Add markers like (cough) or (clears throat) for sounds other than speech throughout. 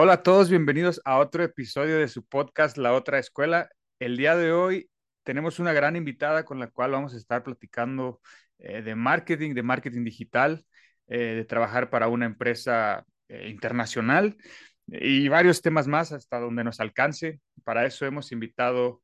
Hola a todos, bienvenidos a otro episodio de su podcast La Otra Escuela. El día de hoy tenemos una gran invitada con la cual vamos a estar platicando eh, de marketing, de marketing digital, eh, de trabajar para una empresa eh, internacional y varios temas más hasta donde nos alcance. Para eso hemos invitado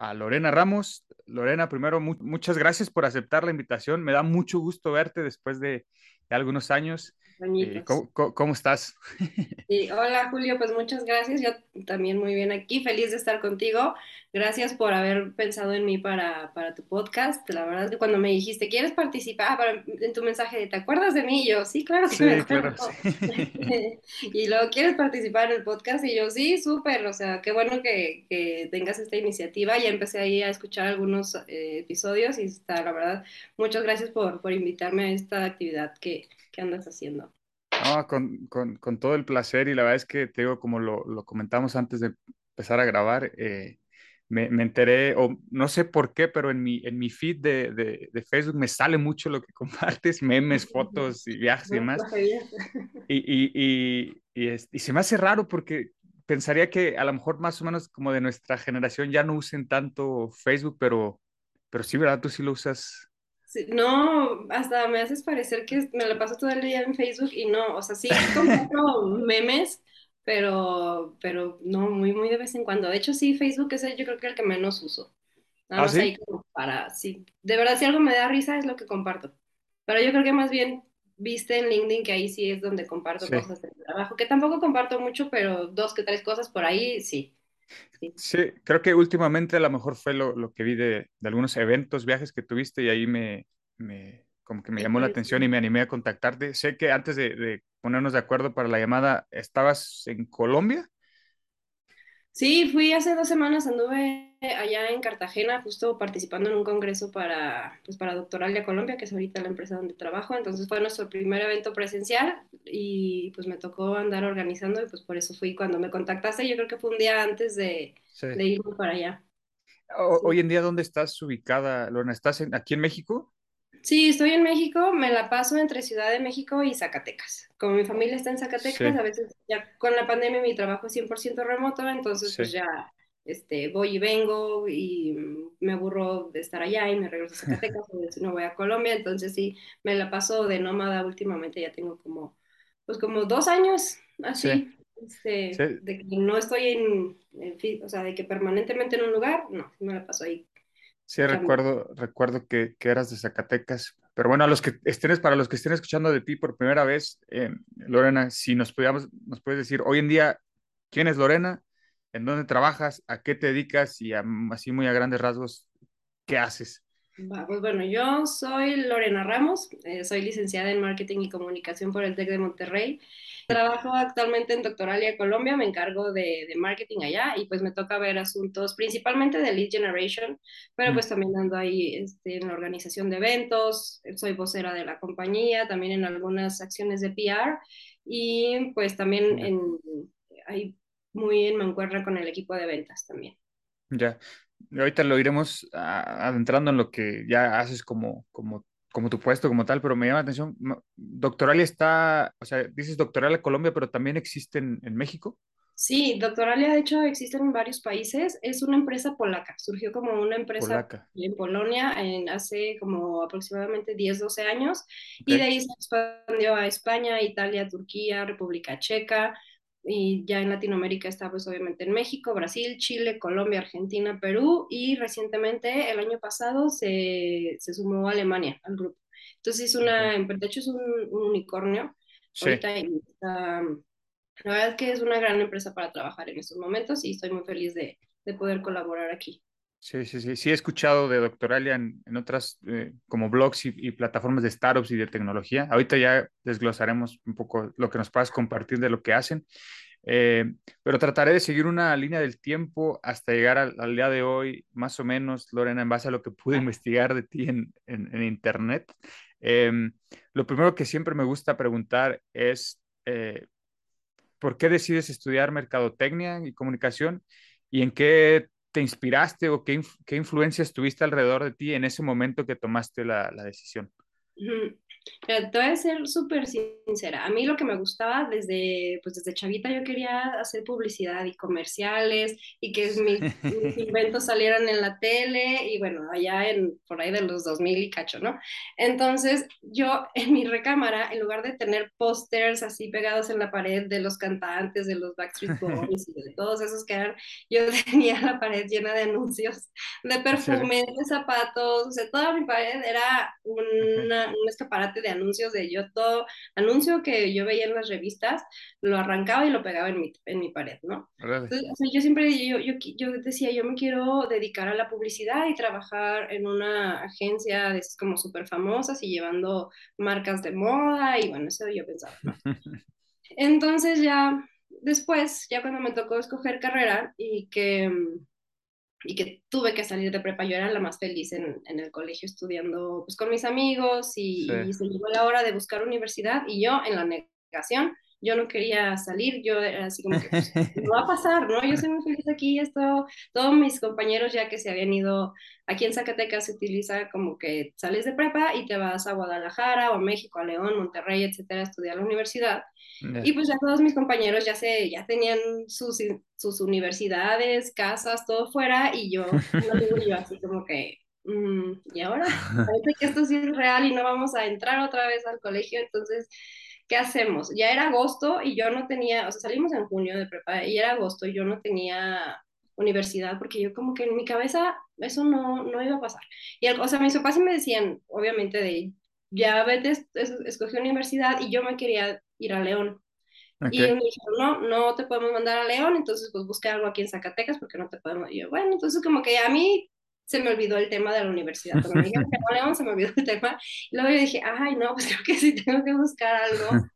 a Lorena Ramos. Lorena, primero, mu- muchas gracias por aceptar la invitación. Me da mucho gusto verte después de, de algunos años. Eh. ¿cómo, estás? (laughs) Sí, hola Julio, pues muchas gracias. Yo también muy bien aquí, feliz de estar contigo. Gracias por haber pensado en mí para, para tu podcast. La verdad es que cuando me dijiste, ¿quieres participar? Ah, para- en tu mensaje ¿te acuerdas de mí? Y yo, sí, claro que Sí, me claro. acuerdo. sí. (laughs) (laughs) Y luego, ¿quieres participar en el podcast? Y yo, sí, súper. O sea, qué bueno que, que tengas esta iniciativa. Ya empecé ahí a escuchar algunos eh, episodios y está, la verdad, muchas gracias por, por invitarme a esta actividad que, que andas haciendo. No, con, con- con todo el placer y la verdad es que te digo, como lo, lo comentamos antes de empezar a grabar, eh, me, me enteré, o no sé por qué, pero en mi, en mi feed de, de- de Facebook me sale mucho lo que (laughs) compartes, memes, fotos y viajes y demás. Y, y, y es- y se me hace raro porque pensaría que a lo mejor más o menos como de nuestra generación ya no usen tanto Facebook, pero, pero sí, ¿verdad? Tú sí lo usas. Sí, no, hasta me haces parecer que me la paso todo el día en Facebook y no, o sea, sí comparto (laughs) memes, pero, pero no, muy, muy de vez en cuando. De hecho, sí, Facebook es el, yo creo que el que menos uso. Nada ¿Ah, más sí? ahí como para, sí, de verdad, si algo me da risa es lo que comparto. Pero yo creo que más bien viste en LinkedIn que ahí sí es donde comparto Sí. cosas del trabajo, que tampoco comparto mucho, pero dos que tres cosas por ahí, sí. Sí, creo que últimamente a lo mejor fue lo, lo que vi de, de algunos eventos, viajes que tuviste y ahí me, me como que me llamó la atención y me animé a contactarte. Sé que antes de, de ponernos de acuerdo para la llamada, ¿estabas en Colombia? Sí, fui hace dos semanas, anduve allá en Cartagena, justo participando en un congreso para, pues, para Doctoralia Colombia, que es ahorita la empresa donde trabajo. Entonces fue nuestro primer evento presencial y pues me tocó andar organizando y pues por eso fui cuando me contactaste. Yo creo que fue un día antes de, Sí. de irme para allá. O- Sí. hoy en día, ¿dónde estás ubicada, Lorena? ¿Estás en- aquí en México? Sí, estoy en México, me la paso entre Ciudad de México y Zacatecas. Como mi familia está en Zacatecas, Sí. a veces ya con la pandemia mi trabajo es 100% remoto, entonces pues ya este, voy y vengo y mm, me aburro de estar allá y me regreso a (laughs) Zacatecas o no voy a Colombia, entonces sí, me la paso de nómada últimamente, ya tengo como, pues como dos años así, este, de que no estoy en, o sea, de que permanentemente en un lugar, no, me la paso ahí. Sí, recuerdo, recuerdo que, que eras de Zacatecas. Pero bueno, a los que estén, para los que estén escuchando de ti por primera vez, eh, Lorena, si nos pudiéramos, nos puedes decir hoy en día, ¿quién es Lorena? ¿En dónde trabajas? ¿A qué te dedicas? Y a- así muy a grandes rasgos, ¿qué haces? Pues bueno, yo soy Lorena Ramos, eh, soy licenciada en Marketing y Comunicación por el TEC de Monterrey. Trabajo actualmente en Doctoralia Colombia, me encargo de, de marketing allá y pues me toca ver asuntos principalmente de lead generation, pero Mm. pues también ando ahí este, en la organización de eventos, soy vocera de la compañía, también en algunas acciones de PR y pues también en, ahí muy en mancuerna con el equipo de ventas también. Ya, ahorita lo iremos adentrando en lo que ya haces como, como, como tu puesto, como tal, pero me llama la atención, Doctoralia está, o sea, dices Doctoralia Colombia, pero también existe en, en México. Sí, Doctoralia de hecho existe en varios países. Es una empresa polaca. Surgió como una empresa Polaca. en Polonia en hace como aproximadamente 10, 12 años y Ok. de ahí se expandió a España, Italia, Turquía, República Checa y ya en Latinoamérica está pues obviamente en México, Brasil, Chile, Colombia, Argentina, Perú y recientemente el año pasado se, se sumó Alemania al grupo. Entonces es una, de hecho es un, un unicornio Sí. ahorita y la verdad es que es una gran empresa para trabajar en estos momentos y estoy muy feliz de, de poder colaborar aquí. Sí, sí, sí. Sí he escuchado de Doctoralia en, en otras eh, como blogs y, y plataformas de startups y de tecnología. Ahorita ya desglosaremos un poco lo que nos puedas compartir de lo que hacen. Eh, pero trataré de seguir una línea del tiempo hasta llegar al, al, día de hoy, más o menos, Lorena, en base a lo que pude investigar de ti en, en, en Internet. Eh, lo primero que siempre me gusta preguntar es, eh, ¿por qué decides estudiar mercadotecnia y comunicación? ¿Y en qué te inspiraste o qué, qué influencias tuviste alrededor de ti en ese momento que tomaste la decisión? Mira, te voy a ser súper sincera. A mí lo que me gustaba desde, pues desde chavita yo quería hacer publicidad y comerciales y que mis, mis (laughs) inventos salieran en la tele y bueno, allá en, por ahí de los 2000 y cacho, ¿no? Entonces yo (laughs) en mi recámara, en lugar de tener pósters así pegados en la pared de los cantantes, de los Backstreet (laughs) Boys y de todos esos que eran, yo tenía la pared llena de anuncios, de perfumes, de zapatos, o sea, toda mi pared era una, un escaparate de anuncios de yo todo anuncio que yo veía en las revistas lo arrancaba y lo pegaba en mi, en mi pared, ¿no? Entonces, o sea, yo siempre yo, yo, yo, decía, yo me quiero dedicar a la publicidad y trabajar en una agencia de esas como súper famosas y llevando marcas de moda y bueno, eso yo pensaba, ¿no? (laughs) Entonces ya después, ya cuando me tocó escoger carrera y que y que tuve que salir de prepa, yo era la más feliz en, en el colegio estudiando pues, con mis amigos y, sí. y, se llegó la hora de buscar universidad y yo en la negación, yo no quería salir, yo era así como que pues, (laughs) no va a pasar, ¿no? Yo soy muy feliz aquí, esto, todos mis compañeros ya que se habían ido, aquí en Zacatecas se utiliza como que sales de prepa y te vas a Guadalajara o a México, a León, Monterrey, etcétera, a estudiar la universidad. Yeah. Y pues ya todos mis compañeros ya, se, ya tenían sus, sus universidades, casas, todo fuera, y yo, (laughs) yo así como que, mmm, y ahora, (laughs) parece que esto sí es real y no vamos a entrar otra vez al colegio, entonces, ¿qué hacemos? Ya era agosto y yo no tenía, o sea, salimos en junio de prepa y era agosto y yo no tenía universidad porque yo como que en mi cabeza eso no, no iba a pasar. Y, o sea, mis papás me decían, obviamente, de ya vete, es, es, escogí universidad y yo me quería ir a León. Okay. Y me dijeron, no, no te podemos mandar a León, entonces pues busca algo aquí en Zacatecas porque no te podemos. Y yo, bueno, entonces como que a mí se me olvidó el tema de la universidad. Cuando me dijeron que no se me olvidó el tema. Y luego yo dije, ay, no, pues creo que sí tengo que buscar algo.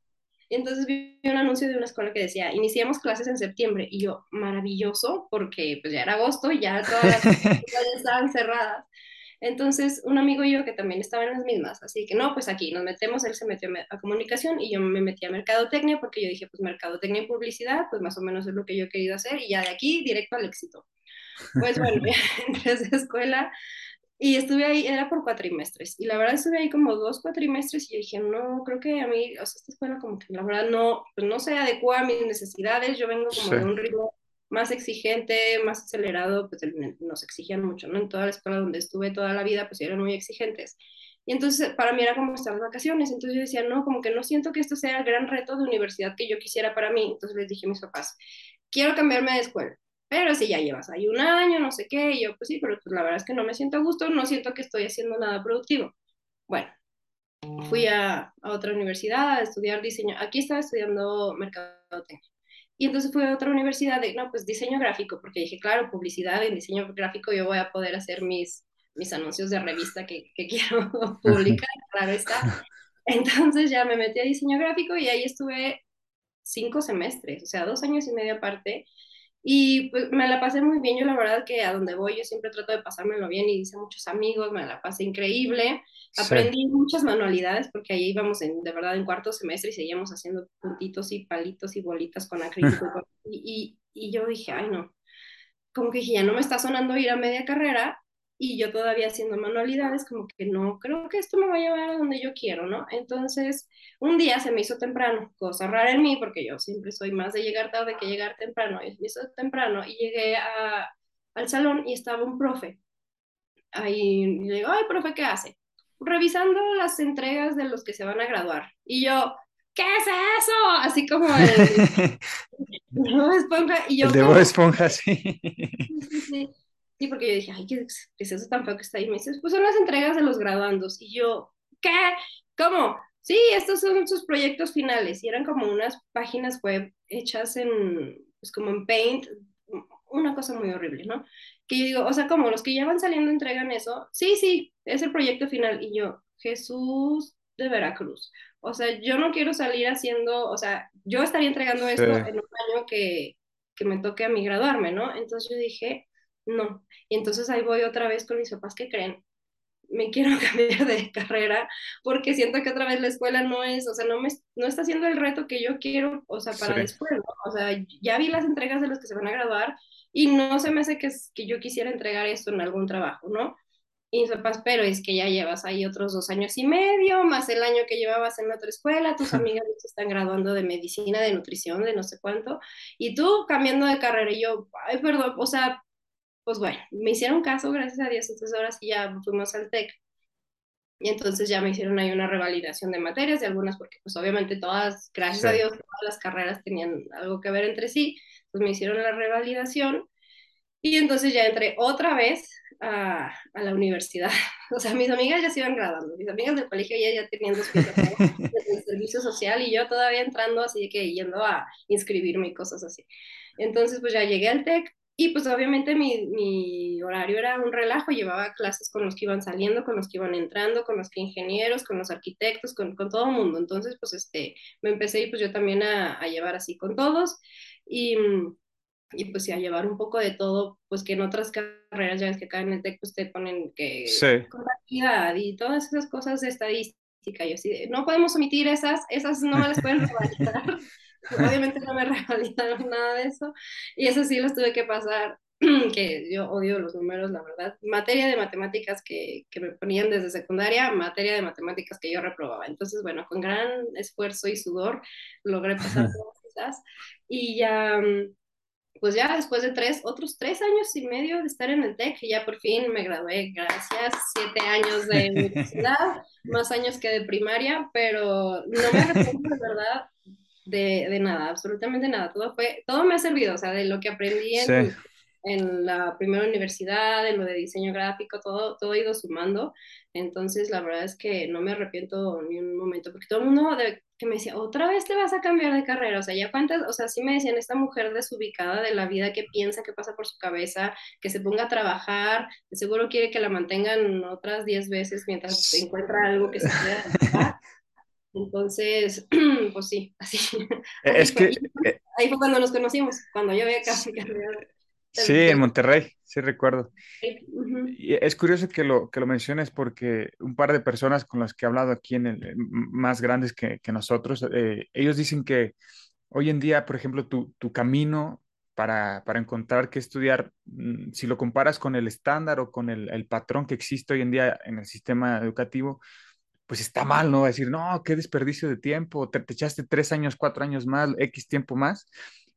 Y entonces vi un anuncio de una escuela que decía, iniciamos clases en septiembre. Y yo, maravilloso, porque pues ya era agosto y ya todas las escuelas estaban cerradas. Entonces, un amigo y yo que también estaba en las mismas, así que no, pues aquí nos metemos, él se metió a comunicación y yo me metí a mercadotecnia porque yo dije, pues mercadotecnia y publicidad, pues más o menos es lo que yo he querido hacer y ya de aquí directo al éxito. Pues bueno, (laughs) entré a esa escuela y estuve ahí, era por cuatrimestres, y la verdad estuve ahí como dos cuatrimestres y yo dije, no, creo que a mí, o sea, esta escuela como que la verdad no, pues no se adecua a mis necesidades, yo vengo como sí. de un ritmo más exigente, más acelerado, pues nos exigían mucho, ¿no? En toda la escuela donde estuve toda la vida, pues eran muy exigentes. Y entonces para mí era como estar de vacaciones, entonces yo decía, no, como que no siento que esto sea el gran reto de universidad que yo quisiera para mí. Entonces les dije a mis papás, quiero cambiarme de escuela, pero si ya llevas ahí un año, no sé qué, y yo, pues sí, pero pues la verdad es que no me siento a gusto, no siento que estoy haciendo nada productivo. Bueno, fui a, a otra universidad a estudiar diseño, aquí estaba estudiando mercadotecnia y entonces fui a otra universidad de, no, pues diseño gráfico, porque dije, claro, publicidad en diseño gráfico yo voy a poder hacer mis, mis anuncios de revista que, que (laughs) quiero publicar, (laughs) claro está. Entonces ya me metí a diseño gráfico y ahí estuve cinco semestres, o sea, dos años y medio aparte. Y pues me la pasé muy bien, yo la verdad que a donde voy yo siempre trato de pasármelo bien y hice muchos amigos, me la pasé increíble. Aprendí sí. muchas manualidades porque ahí íbamos en, de verdad en cuarto semestre y seguíamos haciendo puntitos y palitos y bolitas con acrílico. y, (laughs) y, y, yo dije, ay no, como que dije, ya no me está sonando ir a media carrera y yo todavía haciendo manualidades, como que no, creo que esto me va a llevar a donde yo quiero, ¿no? Entonces, un día se me hizo temprano, cosa rara en mí, porque yo siempre soy más de llegar tarde que llegar temprano, y se me hizo temprano y llegué a, al salón y estaba un profe. Ahí le digo, ay, profe, ¿qué hace? revisando las entregas de los que se van a graduar. Y yo, ¿qué es eso? Así como el, (laughs) Bob Esponja. Y yo, el de Bob Esponja, sí. Sí, sí. Sí, porque yo dije, ay, ¿qué es eso tan feo que está ahí? Me dice, pues son las entregas de los graduandos. Y yo, ¿qué? ¿Cómo? Sí, estos son sus proyectos finales. Y eran como unas páginas web hechas en, pues como en Paint, una cosa muy horrible, ¿no? Que yo digo, o sea, como los que ya van saliendo entregan eso, sí, sí, es el proyecto final. Y yo, Jesús, de Veracruz. O sea, yo no quiero salir haciendo, o sea, yo estaría entregando esto Sí. en un año que, que me toque a mí graduarme, ¿no? Entonces yo dije, no. Y entonces ahí voy otra vez con mis papás que creen. Me quiero (laughs) cambiar de carrera porque siento que otra vez la escuela no es, o sea, no me no está haciendo el reto que yo quiero, o sea, para Sí. después, ¿no? O sea, ya vi las entregas de los que se van a graduar y no se me hace que, que yo quisiera entregar esto en algún trabajo, ¿no? Y mis papás, pero es que ya llevas ahí otros dos años y medio, más el año que llevabas en la otra escuela, tus amigas se están graduando de medicina, de nutrición, de no sé cuánto, y tú cambiando de carrera, y yo, ay, perdón, o sea, pues bueno, me hicieron caso, gracias a Dios, entonces ahora sí ya fuimos al TEC, y entonces ya me hicieron ahí una revalidación de materias, de algunas, porque pues obviamente todas, gracias a Sí. Dios, todas las carreras tenían algo que ver entre sí, pues me hicieron la revalidación, y entonces ya entré otra vez a, a la universidad. (laughs) O sea, mis amigas ya se iban graduando, mis amigas del colegio ya, ya tenían dos (laughs) el servicio social y yo todavía entrando así que yendo a inscribirme y cosas así. Entonces, pues ya llegué al TEC y pues obviamente mi, mi horario era un relajo, llevaba clases con los que iban saliendo, con los que iban entrando, con los que ingenieros, con los arquitectos, con, con todo el mundo. Entonces, pues este, me empecé y pues yo también a, a llevar así con todos y y pues sí, a llevar un poco de todo, pues que en otras carreras, ya ves que acá en el TEC pues te ponen que Sí. contabilidad y todas esas cosas de estadística, y así, no podemos omitir esas, esas no me las pueden (laughs) revalidar, (laughs) obviamente no me (laughs) revalidaron nada de eso, y eso sí los tuve que pasar, (clears throat) que yo odio los números, la verdad, materia de matemáticas que, que me ponían desde secundaria, materia de matemáticas que yo reprobaba, entonces bueno, con gran esfuerzo y sudor logré pasar (laughs) todas esas, y ya pues ya después de tres, otros tres años y medio de estar en el TEC, ya por fin me gradué, gracias, siete años de universidad, más años que de primaria, pero no me arrepiento de verdad de, de nada, absolutamente nada, todo fue, todo me ha servido, o sea, de lo que aprendí en, Sí. en la primera universidad, en lo de diseño gráfico, todo, todo ha ido sumando, entonces la verdad es que no me arrepiento ni un momento, porque todo el mundo de, que me decía, otra vez te vas a cambiar de carrera, o sea, ya cuántas, o sea, sí me decían, esta mujer desubicada de la vida que piensa que pasa por su cabeza, que se ponga a trabajar, seguro quiere que la mantengan otras 10 veces mientras encuentra algo que se pueda. (laughs) Entonces, (clears throat) pues sí, así. (laughs) Eh, Es fue. que, Y eh, ahí fue cuando nos conocimos, cuando yo había casi sí, en Monterrey, sí recuerdo. Y es curioso que lo, que lo menciones porque un par de personas con las que he hablado aquí en el, más grandes que, que nosotros, eh, ellos dicen que hoy en día, por ejemplo, tu, tu camino para, para encontrar qué estudiar, mm, si lo comparas con el estándar o con el, el patrón que existe hoy en día en el sistema educativo, pues está mal, ¿no? Decir, no, qué desperdicio de tiempo, te, te echaste tres años, cuatro años más, X tiempo más.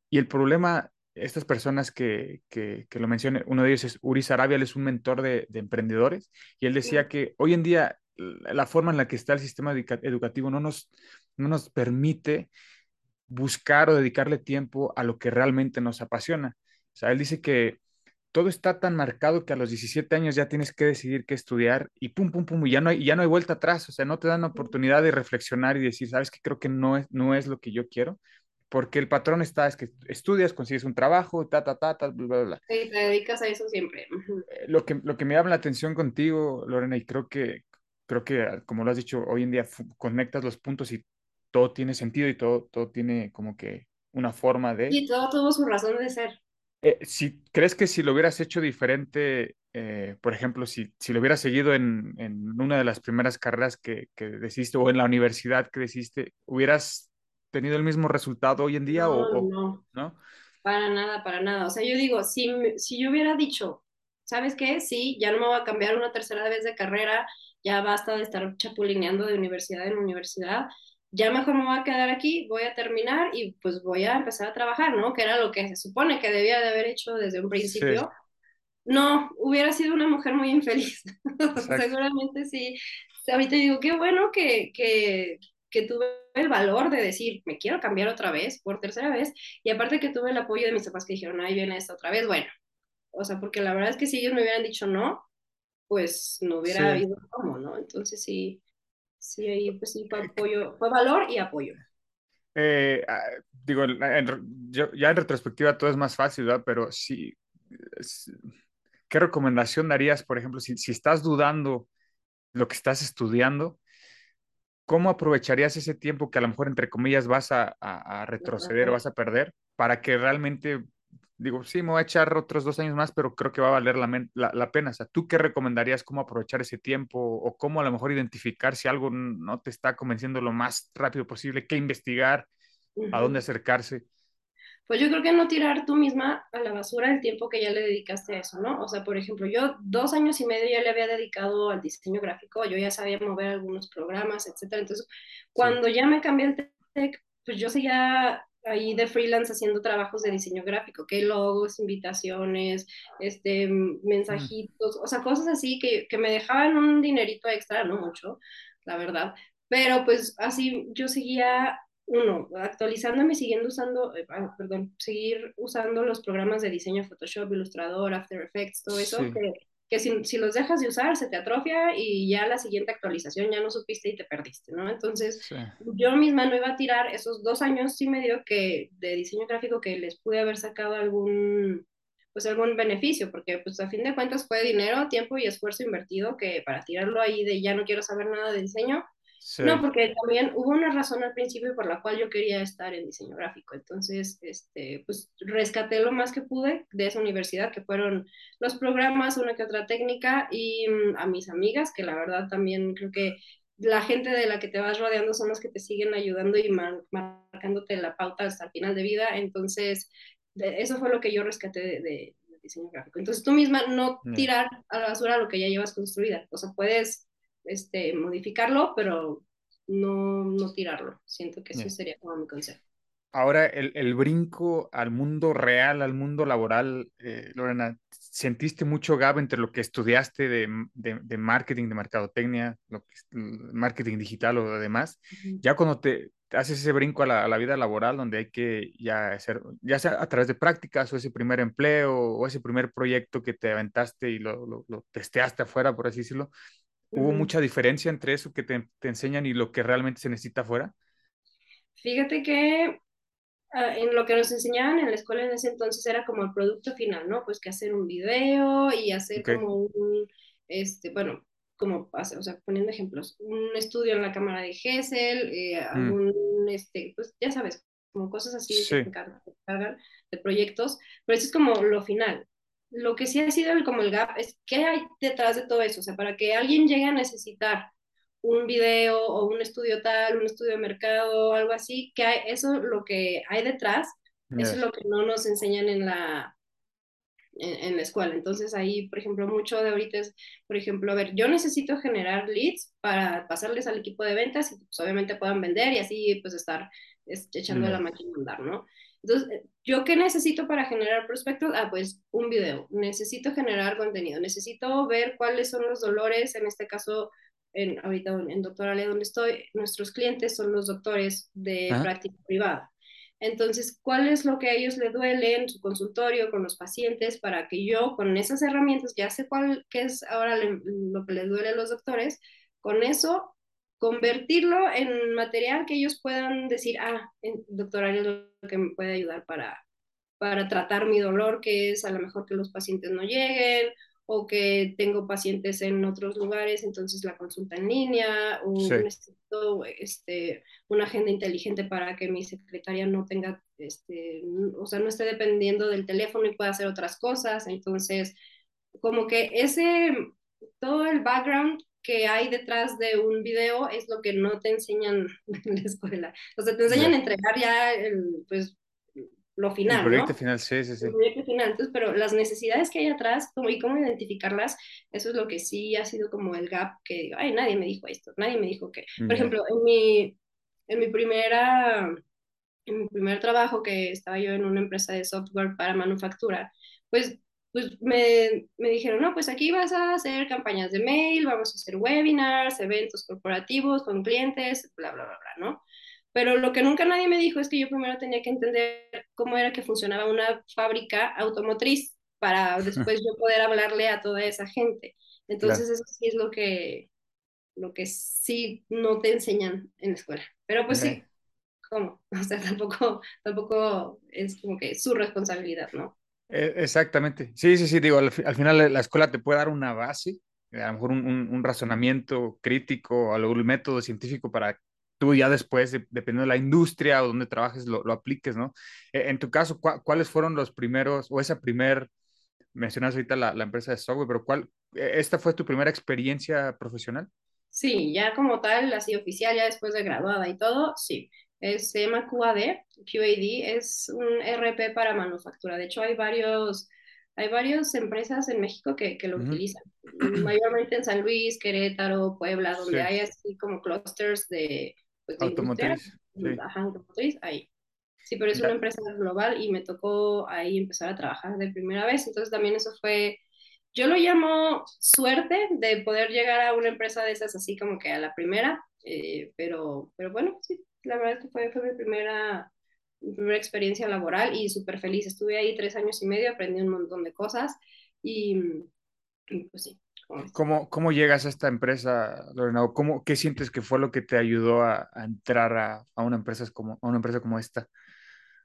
Y el problema, estas personas que, que, que lo mencioné, uno de ellos es Uri Sarabia, él es un mentor de, de emprendedores, y él decía que hoy en día la forma en la que está el sistema educa- educativo no nos, no nos permite buscar o dedicarle tiempo a lo que realmente nos apasiona. O sea, él dice que todo está tan marcado que a los 17 años ya tienes que decidir qué estudiar y pum, pum, pum, y ya no hay, ya no hay vuelta atrás, o sea, no te dan la oportunidad de reflexionar y decir, sabes que creo que no es, no es lo que yo quiero, porque el patrón está, es que estudias, consigues un trabajo, ta, ta, ta, ta, bla, bla, bla. Sí, te dedicas a eso siempre. Eh, Lo que, lo que me llama la atención contigo, Lorena, y creo que, creo que, ah, como lo has dicho, hoy en día conectas los puntos y todo tiene sentido y todo, todo tiene como que una forma de... Y todo tuvo su razón de ser. Eh, si crees que si lo hubieras hecho diferente, eh, por ejemplo, si, si lo hubieras seguido en, en una de las primeras carreras que, que decidiste o en la universidad que decidiste, ¿hubieras tenido el mismo resultado hoy en día No, o, no, no? para nada, para nada. O sea, yo digo, si, si yo hubiera dicho, ¿sabes qué? Sí, ya no me voy a cambiar una tercera vez de carrera, ya basta de estar chapulineando de universidad en universidad, ya mejor me voy a quedar aquí, voy a terminar y pues voy a empezar a trabajar, ¿no? Que era lo que se supone que debía de haber hecho desde un principio. No, hubiera sido una mujer muy infeliz. (laughs) Seguramente sí. Ahorita digo, qué bueno que, que, que tuve el valor de decir, me quiero cambiar otra vez, por tercera vez, y aparte que tuve el apoyo de mis papás que dijeron, ahí viene esta otra vez, bueno, o sea, porque la verdad es que si ellos me hubieran dicho no, pues no hubiera Sí. habido cómo, ¿no? Entonces sí, sí, ahí pues sí fue apoyo, fue valor y apoyo. Eh, ah, digo, en- yo- ya en retrospectiva todo es más fácil, ¿verdad? Pero sí, es- ¿qué recomendación darías, por ejemplo, si, si estás dudando lo que estás estudiando? ¿cómo aprovecharías ese tiempo que a lo mejor, entre comillas, vas a, a, a retroceder o vas a perder para que realmente, digo, sí, me voy a echar otros dos años más, pero creo que va a valer la, la, la pena? O sea, ¿tú qué recomendarías cómo aprovechar ese tiempo o cómo a lo mejor identificar si algo no te está convenciendo lo más rápido posible, qué investigar, a dónde acercarse? pues yo creo que no tirar tú misma a la basura el tiempo que ya le dedicaste a eso, ¿no? O sea, por ejemplo, yo dos años y medio ya le había dedicado al diseño gráfico, yo ya sabía mover algunos programas, etcétera. Entonces, cuando ya me cambié el tech, pues yo seguía ahí de freelance haciendo trabajos de diseño gráfico, que logos, invitaciones, este, mensajitos, o sea, cosas así que, que me dejaban un dinerito extra, no mucho, la verdad. Pero pues así yo seguía uno, actualizándome, siguiendo usando, eh, ah, perdón, seguir usando los programas de diseño Photoshop, Illustrator, After Effects, todo eso, que, que si, si, los dejas de usar se te atrofia y ya la siguiente actualización ya no supiste y te perdiste, ¿no? Entonces, yo misma no iba a tirar esos dos años y medio que, de diseño gráfico que les pude haber sacado algún, pues algún beneficio, porque pues a fin de cuentas fue dinero, tiempo y esfuerzo invertido que para tirarlo ahí de ya no quiero saber nada de diseño, no, porque también hubo una razón al principio por la cual yo quería estar en diseño gráfico. Entonces, este, pues rescaté lo más que pude de esa universidad, que fueron los programas, una que otra técnica, y mm, a mis amigas, que la verdad también creo que la gente de la que te vas rodeando son los que te siguen ayudando y marcándote la pauta hasta el final de vida. Entonces, eso fue lo que yo rescaté de, diseño gráfico. Entonces, tú misma no tirar a la basura lo que ya llevas construida. O sea, puedes este, modificarlo, pero no, no tirarlo. Siento que ese sería como mi consejo. Ahora, el, el, brinco al mundo real, al mundo laboral, eh, Lorena, ¿sentiste mucho gap entre lo que estudiaste de, de, de marketing, de mercadotecnia, lo que, marketing digital o demás? Ya cuando te, haces ese brinco a la, a la, vida laboral, donde hay que ya hacer, ya sea a través de prácticas o ese primer empleo o ese primer proyecto que te aventaste y lo, lo, lo testeaste afuera, por así decirlo, ¿Hubo mucha diferencia entre eso que te, te, enseñan y lo que realmente se necesita afuera? Fíjate que uh, en lo que nos enseñaban en la escuela en ese entonces era como el producto final, ¿no? Pues que hacer un video y hacer okay. como un, este, bueno, como, o sea, poniendo ejemplos, un estudio en la cámara de Gesell, eh, mm. algún, este, pues ya sabes, como cosas así sí. que se encargan, se encargan de proyectos, pero eso es como lo final lo que sí ha sido el, como el gap es qué hay detrás de todo eso. O sea, para que alguien llegue a necesitar un video o un estudio tal, un estudio de mercado, algo así, que hay, eso lo que hay detrás, eso es lo que no nos enseñan en la, en, en, la escuela. Entonces ahí, por ejemplo, mucho de ahorita es, por ejemplo, a ver, yo necesito generar leads para pasarles al equipo de ventas y pues, obviamente puedan vender y así pues estar es, echando la máquina a andar, ¿no? Entonces, ¿yo qué necesito para generar prospectos? Ah, pues un video. Necesito generar contenido. Necesito ver cuáles son los dolores, en este caso, en, ahorita en Doctoralia donde estoy, nuestros clientes son los doctores de ¿Ah? práctica privada. Entonces, ¿cuál es lo que a ellos le duele en su consultorio con los pacientes para que yo con esas herramientas, ya sé cuál qué es ahora le, lo que les duele a los doctores, con eso convertirlo en material que ellos puedan decir, ah, el doctorario es lo que me puede ayudar para, para tratar mi dolor, que es a lo mejor que los pacientes no lleguen o que tengo pacientes en otros lugares, entonces la consulta en línea, o sí. necesito este, una agenda inteligente para que mi secretaria no tenga, este, o sea, no esté dependiendo del teléfono y pueda hacer otras cosas. Entonces, como que ese, todo el background que hay detrás de un video es lo que no te enseñan (laughs) en la escuela. O sea, te enseñan sí. a entregar ya el, pues, lo final. El proyecto ¿no? final, sí, sí, sí. El proyecto final. Entonces, pero las necesidades que hay atrás como, y cómo identificarlas, eso es lo que sí ha sido como el gap que, ay, nadie me dijo esto, nadie me dijo que. Por ejemplo, en mi, en mi primera, en mi primer trabajo que estaba yo en una empresa de software para manufactura, pues pues me, me, dijeron, no, pues aquí vas a hacer campañas de mail, vamos a hacer webinars, eventos corporativos con clientes, bla, bla, bla, bla, ¿no? Pero lo que nunca nadie me dijo es que yo primero tenía que entender cómo era que funcionaba una fábrica automotriz para (laughs) después yo poder hablarle a toda esa gente. Entonces claro. eso sí es lo que, lo que sí no te enseñan en la escuela. Pero pues okay. sí, ¿cómo? (laughs) O sea, tampoco, tampoco es como que su responsabilidad, ¿no? Eh, exactamente. Sí, sí, sí, digo, al, al, final la escuela te puede dar una base, a lo mejor un, un, un razonamiento crítico, algún método científico para tú ya después, de, dependiendo de la industria o donde trabajes, lo, lo apliques, ¿no? E, en tu caso, ¿cu ¿cuáles fueron los primeros, o esa primer, mencionas ahorita la, la, empresa de software, pero ¿cuál, e, esta fue tu primera experiencia profesional? Sí, ya como tal, así oficial, ya después de graduada y todo, sí. Es, se llama QAD, QAD, es un RP para manufactura. De hecho, hay varios, hay varias empresas en México que, que lo uh -huh. utilizan, mayormente en San Luis, Querétaro, Puebla, donde sí. hay así como clusters de, pues, de automotriz. Sí. Ajá, automotriz, ahí. Sí, pero es una empresa global y me tocó ahí empezar a trabajar de primera vez, entonces también eso fue yo lo llamo suerte de poder llegar a una empresa de esas así como que a la primera, eh, pero, pero bueno, sí, la verdad es que fue, fue mi, primera, mi primera experiencia laboral y súper feliz. Estuve ahí tres años y medio, aprendí un montón de cosas y, y pues sí. ¿Cómo, ¿Cómo llegas a esta empresa, Lorena? ¿Cómo, ¿Qué sientes que fue lo que te ayudó a, a entrar a, a, una empresa como, a una empresa como esta?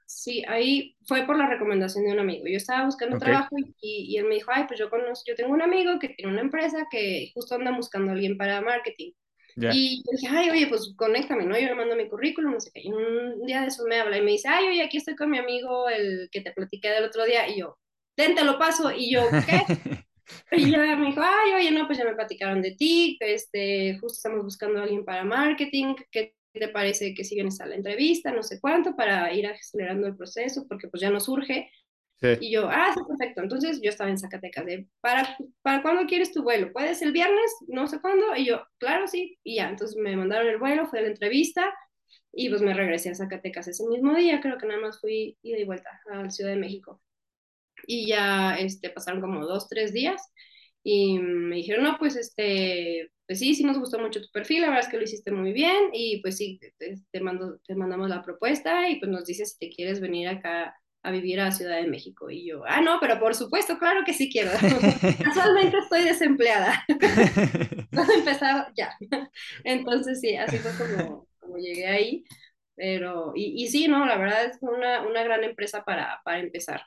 Sí, ahí fue por la recomendación de un amigo. Yo estaba buscando okay. trabajo y, y, él me dijo, ay, pues yo conozco, yo tengo un amigo que tiene una empresa que justo anda buscando a alguien para marketing. Yeah. Y yo dije, ay, oye, pues conéctame, ¿no? Yo le mando mi currículum, no sé qué. Y un día de eso me habla y me dice, ay, oye, aquí estoy con mi amigo, el que te platiqué del otro día. Y yo, ten, te lo paso. Y yo, ¿qué? (laughs) y ya me dijo, ay, oye, no, pues ya me platicaron de ti, este, justo estamos buscando a alguien para marketing, que te parece que si vienes a la entrevista, no sé cuánto, para ir acelerando el proceso, porque pues ya nos surge. Y yo, ah, sí, perfecto. Entonces yo estaba en Zacatecas, ¿para, ¿para cuándo quieres tu vuelo? ¿Puedes el viernes? No sé cuándo. Y yo, claro, sí. Y ya, entonces me mandaron el vuelo, fui a la entrevista y pues me regresé a Zacatecas ese mismo día. Creo que nada más fui ida y vuelta a la Ciudad de México. Y ya este, pasaron como dos, tres días y me dijeron, no, pues este, pues sí, sí nos gustó mucho tu perfil, la verdad es que lo hiciste muy bien y pues sí, te, te, mando, te mandamos la propuesta y pues nos dices si te quieres venir acá a vivir a Ciudad de México. Y yo, ah, no, pero por supuesto, claro que sí quiero. (laughs) Casualmente estoy desempleada. (laughs) A empezar ya. Entonces sí, así fue como, como llegué ahí. Pero, y, y, sí, no, la verdad es una, una gran empresa para, para empezar.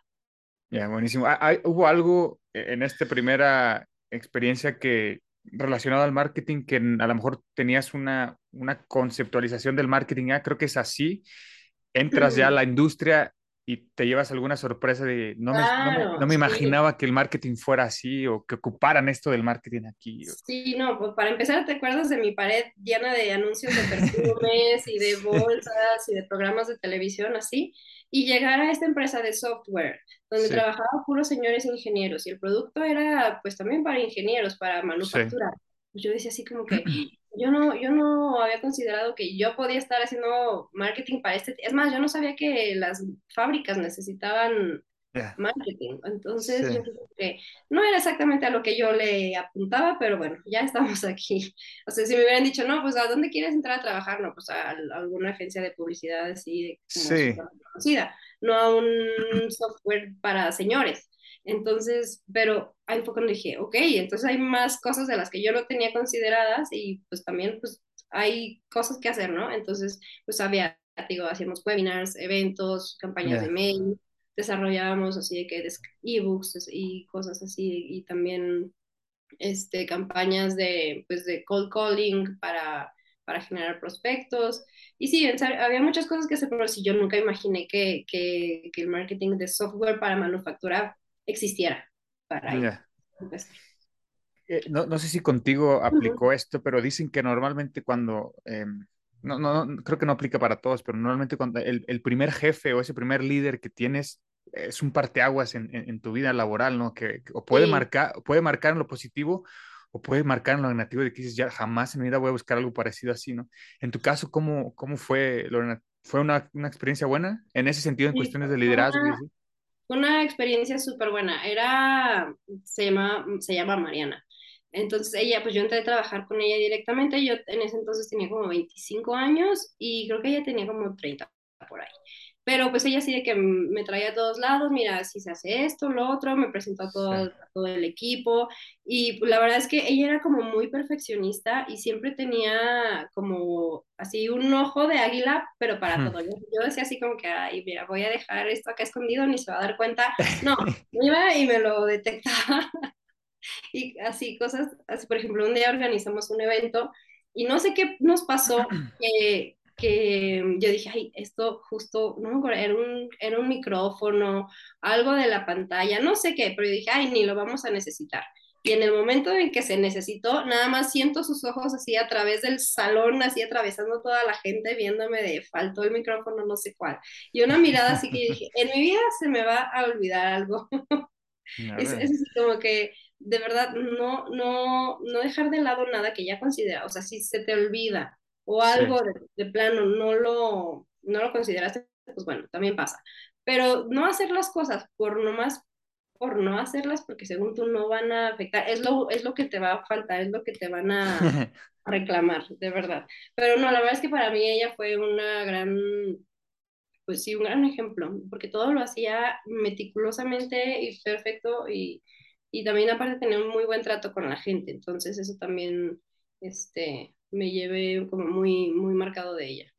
Ya, yeah, buenísimo. ¿Hay, ¿Hubo algo en esta primera experiencia que relacionado al marketing que a lo mejor tenías una, una conceptualización del marketing, ah, creo que es así, entras ya a la industria y te llevas alguna sorpresa de no me, claro, no me, no me imaginaba que el marketing fuera así o que ocuparan esto del marketing aquí. Sí, no, pues para empezar, ¿te acuerdas de mi pared llena de anuncios de perfumes y de bolsas y de programas de televisión así? Y llegar a esta empresa de software, donde sí. trabajaban puros señores ingenieros y el producto era pues también para ingenieros, para manufactura. Sí. Pues yo decía así como que yo no, yo no había considerado que yo podía estar haciendo marketing para este, es más, yo no sabía que las fábricas necesitaban yeah. marketing, entonces sí. yo creo que no era exactamente a lo que yo le apuntaba, pero bueno, ya estamos aquí. (laughs) O sea, si me hubieran dicho, no, pues ¿a dónde quieres entrar a trabajar? No, pues a, a alguna agencia de publicidad así, como sí. conocida, no a un software para señores. Entonces, pero ahí fue cuando dije, ok, entonces hay más cosas de las que yo no tenía consideradas y pues también pues hay cosas que hacer, ¿no? Entonces, pues había, digo, hacíamos webinars, eventos, campañas yeah. de mail, desarrollábamos así de que ebooks y cosas así y también este, campañas de, pues, de cold calling para, para generar prospectos. Y sí, había muchas cosas que hacer, pero sí, yo nunca imaginé que, que, que el marketing de software para manufactura existiera para yeah. eh, no, no, sé si contigo aplicó uh -huh. esto, pero dicen que normalmente cuando, eh, no, no, creo que no aplica para todos, pero normalmente cuando el, el, primer jefe o ese primer líder que tienes es un parteaguas en, en, en tu vida laboral, ¿no? Que, que o puede, sí. marcar, puede marcar en lo positivo o puede marcar en lo negativo de que dices, ya jamás en mi vida voy a buscar algo parecido así, ¿no? En tu caso, ¿cómo, cómo fue, Lorena? ¿Fue una, una experiencia buena en ese sentido, en sí, cuestiones de liderazgo? Una, una experiencia súper buena. Era, se llama, se llama Mariana. Entonces ella, pues yo entré a trabajar con ella directamente. Yo en ese entonces tenía como 25 años y creo que ella tenía como 30 por ahí. Pero pues ella sí de que me traía a todos lados, mira, si se hace esto, lo otro, me presentó a todo, sí. a todo el equipo y la verdad es que ella era como muy perfeccionista y siempre tenía como así un ojo de águila, pero para todo. Yo, yo, decía así como que, ay, mira, voy a dejar esto acá escondido, ni se va a dar cuenta. (laughs) No, me iba y me lo detectaba. (laughs) y así cosas, así por ejemplo, un día organizamos un evento y no sé qué nos pasó, (clears throat) que, que yo dije, ay, esto justo, no me acuerdo, era un, era un micrófono, algo de la pantalla, no sé qué, pero yo dije, ay, ni lo vamos a necesitar. Y en el momento en que se necesitó, nada más siento sus ojos así a través del salón, así atravesando toda la gente, viéndome de faltó el micrófono, no sé cuál. Y una mirada así que dije, en mi vida se me va a olvidar algo. (laughs) es, es como que de verdad no, no, no dejar de lado nada que ya considera, o sea, si se te olvida o algo Sí. de, de plano no lo, no lo consideraste, pues bueno, también pasa. Pero no hacer las cosas por nomás por no hacerlas porque según tú no van a afectar, es lo, es lo que te va a faltar, es lo que te van a, a (laughs) reclamar, de verdad. Pero no, la verdad es que para mí ella fue una gran, pues sí, un gran ejemplo, porque todo lo hacía meticulosamente y perfecto y, y también aparte tenía un muy buen trato con la gente, entonces eso también este, me llevé como muy, muy marcado de ella.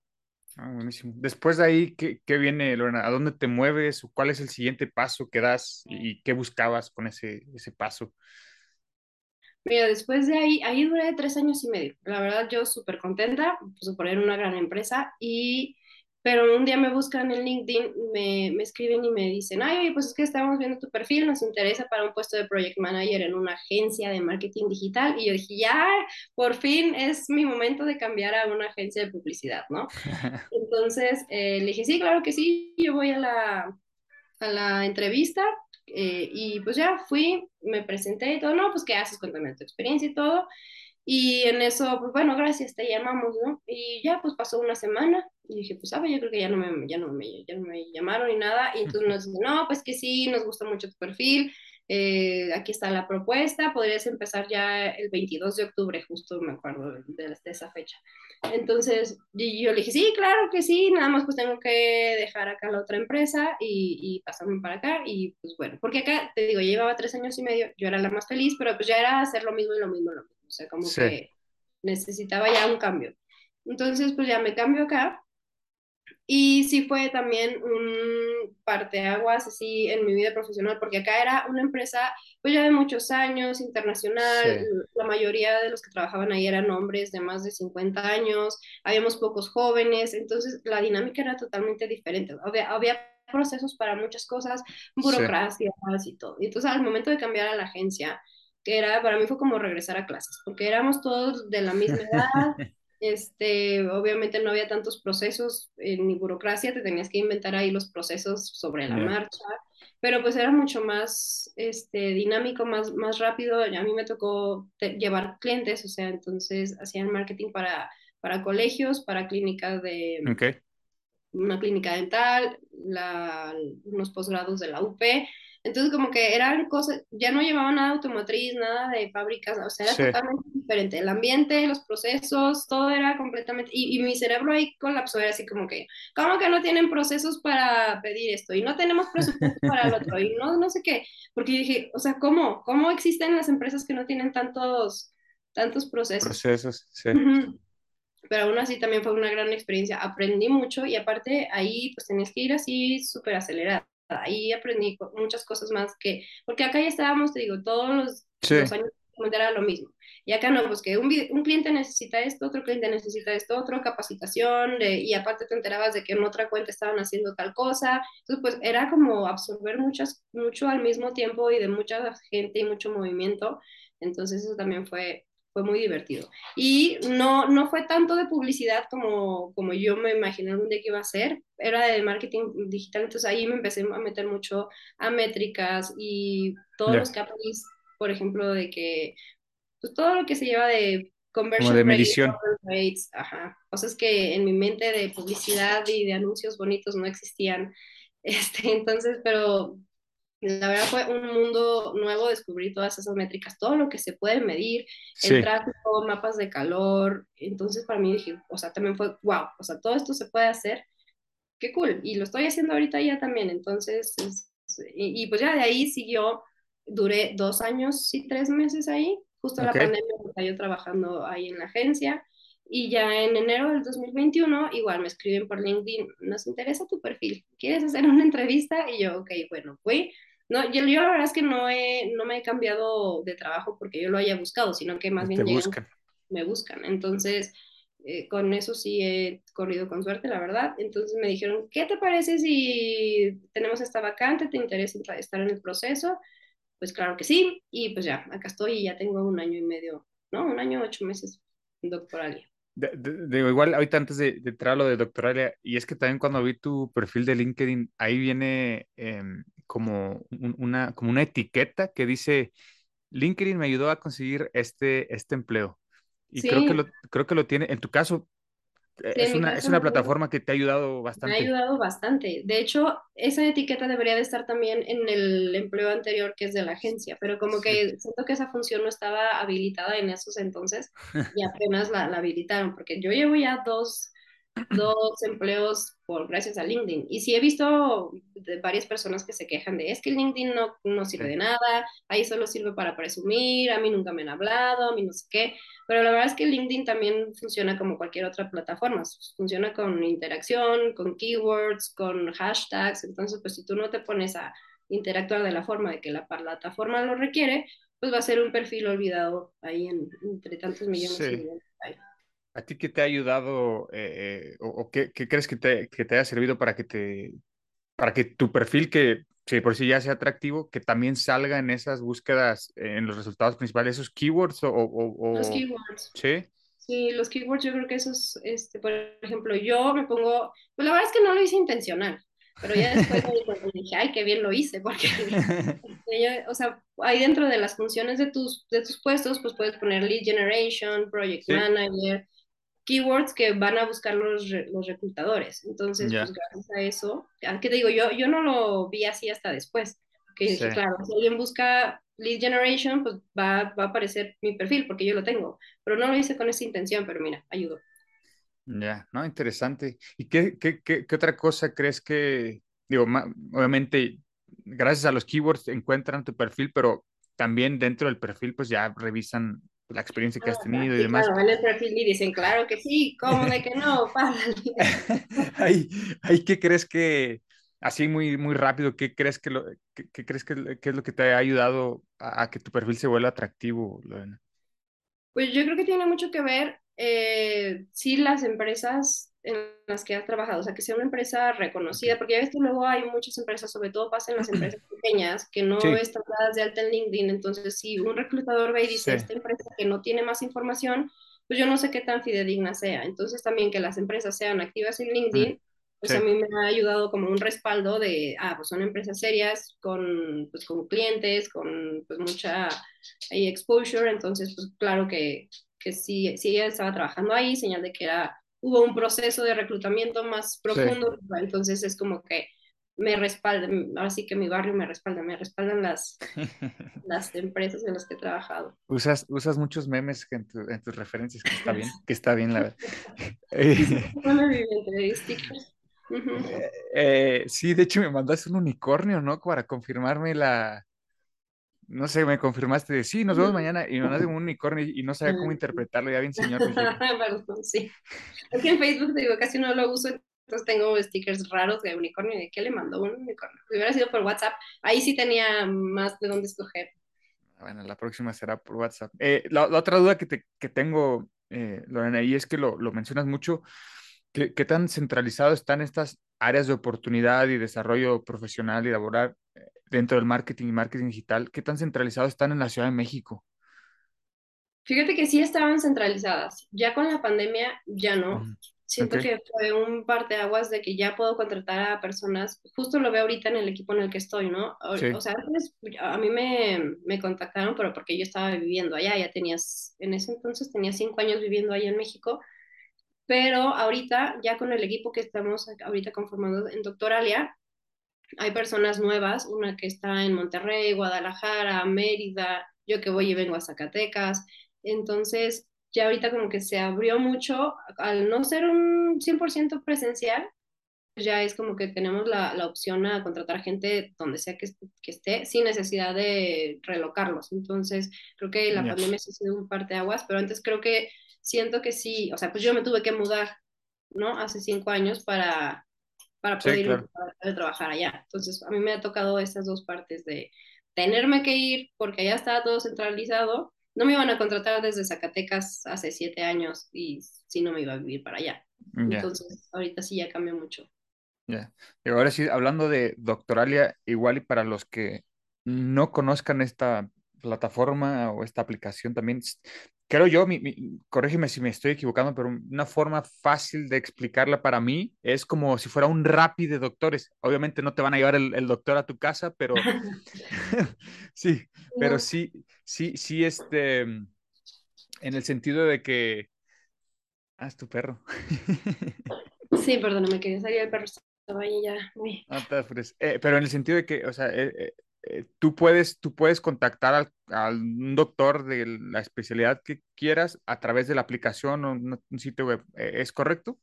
Ah, buenísimo. Después de ahí, ¿qué, qué viene, Lorena? ¿A dónde te mueves? ¿Cuál es el siguiente paso que das? ¿Y qué buscabas con ese, ese paso? Mira, después de ahí, ahí duré tres años y medio. La verdad, yo súper contenta, pues por era una gran empresa, y, pero un día me buscan en LinkedIn, me, me escriben y me dicen, ay, oye, pues es que estamos viendo tu perfil, nos interesa para un puesto de project manager en una agencia de marketing digital, y yo dije, ya, por fin es mi momento de cambiar a una agencia de publicidad, ¿no? (laughs) Entonces, eh, le dije, sí, claro que sí, yo voy a la, a la entrevista eh, y pues ya fui, me presenté y todo, no, pues qué haces, cuéntame tu experiencia y todo. Y en eso, pues bueno, gracias, te llamamos, ¿no? Y ya pues pasó una semana y dije, pues sabes, yo creo que ya no me, ya no me, ya no me llamaron ni nada. Y entonces nos dicen, no, pues que sí, nos gusta mucho tu perfil, eh, aquí está la propuesta, podrías empezar ya el 22 de octubre, justo me acuerdo de, de, de esa fecha. Entonces yo le dije, sí, claro que sí, nada más pues tengo que dejar acá la otra empresa y, y pasarme para acá y pues bueno, porque acá te digo, llevaba tres años y medio, yo era la más feliz, pero pues ya era hacer lo mismo y lo mismo, lo mismo, o sea, como Sí. que necesitaba ya un cambio. Entonces pues ya me cambio acá y sí fue también un parteaguas así en mi vida profesional, porque acá era una empresa pues ya de muchos años, internacional, Sí. la mayoría de los que trabajaban ahí eran hombres de más de 50 años, habíamos pocos jóvenes, entonces la dinámica era totalmente diferente. Había, había procesos para muchas cosas, Sí. burocracias y todo. Y entonces al momento de cambiar a la agencia, que era, para mí fue como regresar a clases, porque éramos todos de la misma (laughs) edad, este, obviamente no había tantos procesos eh, ni burocracia, te tenías que inventar ahí los procesos sobre la Ya. marcha, pero pues era mucho más este, dinámico, más, más rápido. A mí me tocó llevar clientes, o sea, entonces hacían marketing para, para colegios, para clínicas de, Ok. una clínica dental, la, unos posgrados de la UP. Entonces, como que eran cosas, ya no llevaban nada automotriz, nada de fábricas, o sea, era Sí. totalmente diferente. El ambiente, los procesos, todo era completamente. Y, y mi cerebro ahí colapsó, era así como que, ¿cómo que no tienen procesos para pedir esto? Y no tenemos presupuesto para el otro, y no, no sé qué. Porque dije, o sea, ¿cómo? ¿Cómo existen las empresas que no tienen tantos, tantos procesos? Procesos, sí. Pero aún así también fue una gran experiencia. Aprendí mucho y aparte ahí pues tenías que ir así súper acelerada. Ahí aprendí muchas cosas más que, porque acá ya estábamos, te digo, todos los, Sí. los años era lo mismo. Y acá no, pues que un, cliente necesita esto, otro cliente necesita esto, otro, capacitación, de- y aparte te enterabas de que en otra cuenta estaban haciendo tal cosa. Entonces, pues era como absorber muchas, mucho al mismo tiempo y de mucha gente y mucho movimiento. Entonces eso también fue, fue muy divertido. Y no, no fue tanto de publicidad como, como yo me imaginé algún día que iba a ser, era de marketing digital, entonces ahí me empecé a meter mucho a métricas y todos Ya. los KPIs, por ejemplo, de que pues todo lo que se lleva de Como conversion de rate, medición. rates, ajá, cosas que en mi mente de publicidad y de anuncios bonitos no existían. (laughs) Este, entonces, pero la verdad fue un mundo nuevo descubrir todas esas métricas, todo lo que se puede medir, el Sí. tráfico, mapas de calor. Entonces, para mí dije, o sea, también fue, wow, o sea, todo esto se puede hacer, qué cool. Y lo estoy haciendo ahorita ya también. Entonces, es- y, y pues ya de ahí siguió, duré dos años y tres meses ahí. Justo la Ok. pandemia estaba yo trabajando ahí en la agencia. Y ya en enero del 2021, igual me escriben por LinkedIn, nos interesa tu perfil, ¿quieres hacer una entrevista? Y yo, ok, bueno, fui, No, yo, yo la verdad es que no, he, no me he cambiado de trabajo porque yo lo haya buscado, sino que más bien llegan- me buscan. Entonces, eh, con eso sí he corrido con suerte, la verdad. Entonces me dijeron, ¿qué te parece si tenemos esta vacante? ¿Te interesa estar en el proceso? Pues claro que sí. Y pues ya, acá estoy y ya tengo un año y medio, ¿no? Un año, ocho meses doctoral. De- igual, ahorita antes de, de entrar a lo de doctoralia, y es que también cuando vi tu perfil de LinkedIn, ahí viene em, como, un- una, como una etiqueta que dice, LinkedIn me ayudó a conseguir este, este empleo. Y creo que Sí. lo, creo que lo tiene, en tu caso, eh, Sí, es en mi una, es una plataforma que te ha ayudado Me ha bastante. ayudado bastante. De hecho, esa etiqueta debería de estar también en el empleo anterior que es de la agencia, pero como Sí. que siento que esa función no estaba habilitada en esos entonces y apenas la, la habilitaron, porque yo llevo ya dos, dos empleos por gracias a LinkedIn. Y sí he visto de varias personas que se quejan de, es que LinkedIn no, no sirve de nada, ahí solo sirve para presumir, a mí nunca me han hablado, a mí no sé qué. Pero la verdad es que LinkedIn también funciona como cualquier otra plataforma, funciona con interacción, con keywords, con hashtags, entonces pues si tú no te pones a interactuar de la forma de que la plataforma lo requiere, pues va a ser un perfil olvidado ahí en, entre tantos millones Sí. y millones. ¿A ti qué te ha ayudado eh, eh, o, o qué, qué crees que te, que te haya servido para que te, para que tu perfil, que si por sí ya sea atractivo, que también salga en esas búsquedas, eh, en los resultados principales, esos keywords o, o- Los o- keywords. sí, Sí, los keywords yo creo que esos, este, por ejemplo, yo me pongo, pues la verdad es que no lo hice intencional, pero ya después me dije, ay, qué bien lo hice, porque, (laughs) o sea, ahí dentro de las funciones de tus, de tus puestos, pues puedes poner lead generation, project Sí. manager, keywords que van a buscar los, re- los reclutadores. Entonces, Ya. pues gracias a eso, ah, ¿qué te digo? Yo, yo no lo vi así hasta después, que dije, Sí. claro, si alguien busca lead generation, pues va, va a aparecer mi perfil, porque yo lo tengo, pero no lo hice con esa intención, pero mira, ayudó. ya, no, interesante. ¿Y qué, qué, qué, qué otra cosa crees que, digo, obviamente, gracias a los keywords encuentran tu perfil, pero también dentro del perfil, pues ya revisan la experiencia que has tenido y sí, demás. claro, ven el perfil y dicen, claro que sí, ¿cómo de que no? (laughs) Ahí, (laughs) ahí, ¿qué crees que, así muy, muy rápido, qué crees que lo, qué, qué crees que, que es lo que te ha ayudado a, a que tu perfil se vuelva atractivo, Lorena? Pues yo creo que tiene mucho que ver, eh, sí, las empresas en las que has trabajado, o sea, que sea una empresa reconocida, porque ya ves que luego hay muchas empresas, sobre todo pasa en las (clears throat) empresas pequeñas, que no Sí. están dadas de alta en LinkedIn, entonces si un reclutador ve y dice, Sí. esta empresa que no tiene más información, pues yo no sé qué tan fidedigna sea, entonces también que las empresas sean activas en LinkedIn, pues sí. a mí me ha ayudado como un respaldo de, ah, pues son empresas serias, con, pues, con clientes, con pues mucha ahí exposure, entonces pues claro que, que sí, sí ella estaba trabajando ahí, señal de que era, hubo un proceso de reclutamiento más profundo, entonces es como que me respaldan, ahora sí que mi barrio me respalda, me respaldan las, (laughs) las empresas en las que he trabajado. Usas, usas muchos memes en, tu- en tus referencias, que está bien, (laughs) que está bien, la verdad. (laughs) Eh, eh, sí, de hecho me mandaste un unicornio, ¿no? Para confirmarme la... No sé, me confirmaste de sí, nos vemos mañana y me mandaste un unicornio y no sabía cómo interpretarlo, ya bien señor. Perdón, (laughs) sí. Es que en Facebook digo, casi no lo uso, entonces tengo stickers raros de unicornio. ¿De qué le mandó un unicornio? Si hubiera sido por WhatsApp, ahí sí tenía más de dónde escoger. Bueno, la próxima será por WhatsApp. Eh, la, la otra duda que, te, que tengo, eh, Lorena, y es que lo, lo mencionas mucho, ¿qué, qué tan centralizado están estas áreas de oportunidad y desarrollo profesional y laboral dentro del marketing y marketing digital? ¿Qué tan centralizados están en la Ciudad de México? Fíjate que sí estaban centralizadas. Ya con la pandemia, ya no. Ujú. Siento Ok. que fue un parteaguas de que ya puedo contratar a personas, justo lo veo ahorita en el equipo en el que estoy, ¿no? O, Sí. o sea, antes a mí me, me contactaron, pero porque yo estaba viviendo allá, ya tenías, en ese entonces tenía cinco años viviendo allá en México, pero ahorita, ya con el equipo que estamos ahorita conformando en Doctoralia, hay personas nuevas, una que está en Monterrey, Guadalajara, Mérida, yo que voy y vengo a Zacatecas, entonces ya ahorita como que se abrió mucho, al no ser un 100% presencial, ya es como que tenemos la, la opción a contratar gente donde sea que, que esté, sin necesidad de relocarlos. Entonces, creo que la Ya. pandemia sí ha sido un parteaguas, pero antes creo que siento que sí, o sea, pues yo me tuve que mudar, ¿no? Hace cinco años para, para Sí, poder ir claro. a trabajar allá. Entonces, a mí me ha tocado esas dos partes de tenerme que ir porque allá estaba todo centralizado. No me iban a contratar desde Zacatecas hace siete años y si no me iba a vivir para allá. Ya, Entonces, ahorita sí ya cambió mucho. ya. Y ahora sí, hablando de Doctoralia, igual y para los que no conozcan esta plataforma o esta aplicación también, creo yo, mi, mi- corrígeme si me estoy equivocando, pero una forma fácil de explicarla para mí es como si fuera un Rappi de doctores. Obviamente no te van a llevar el, el doctor a tu casa, pero (laughs) (laughs) sí, pero sí, sí, sí, este, en el sentido de que, ah, es tu perro. (laughs) Sí, perdóname, quería salir el perro. Estaba ahí ya. No te apures. Eh, pero en el sentido de que, o sea, eh, eh, eh, tú puedes, tú puedes contactar al, a un doctor de la especialidad que quieras a través de la aplicación o un, un sitio web. Eh, ¿Es correcto?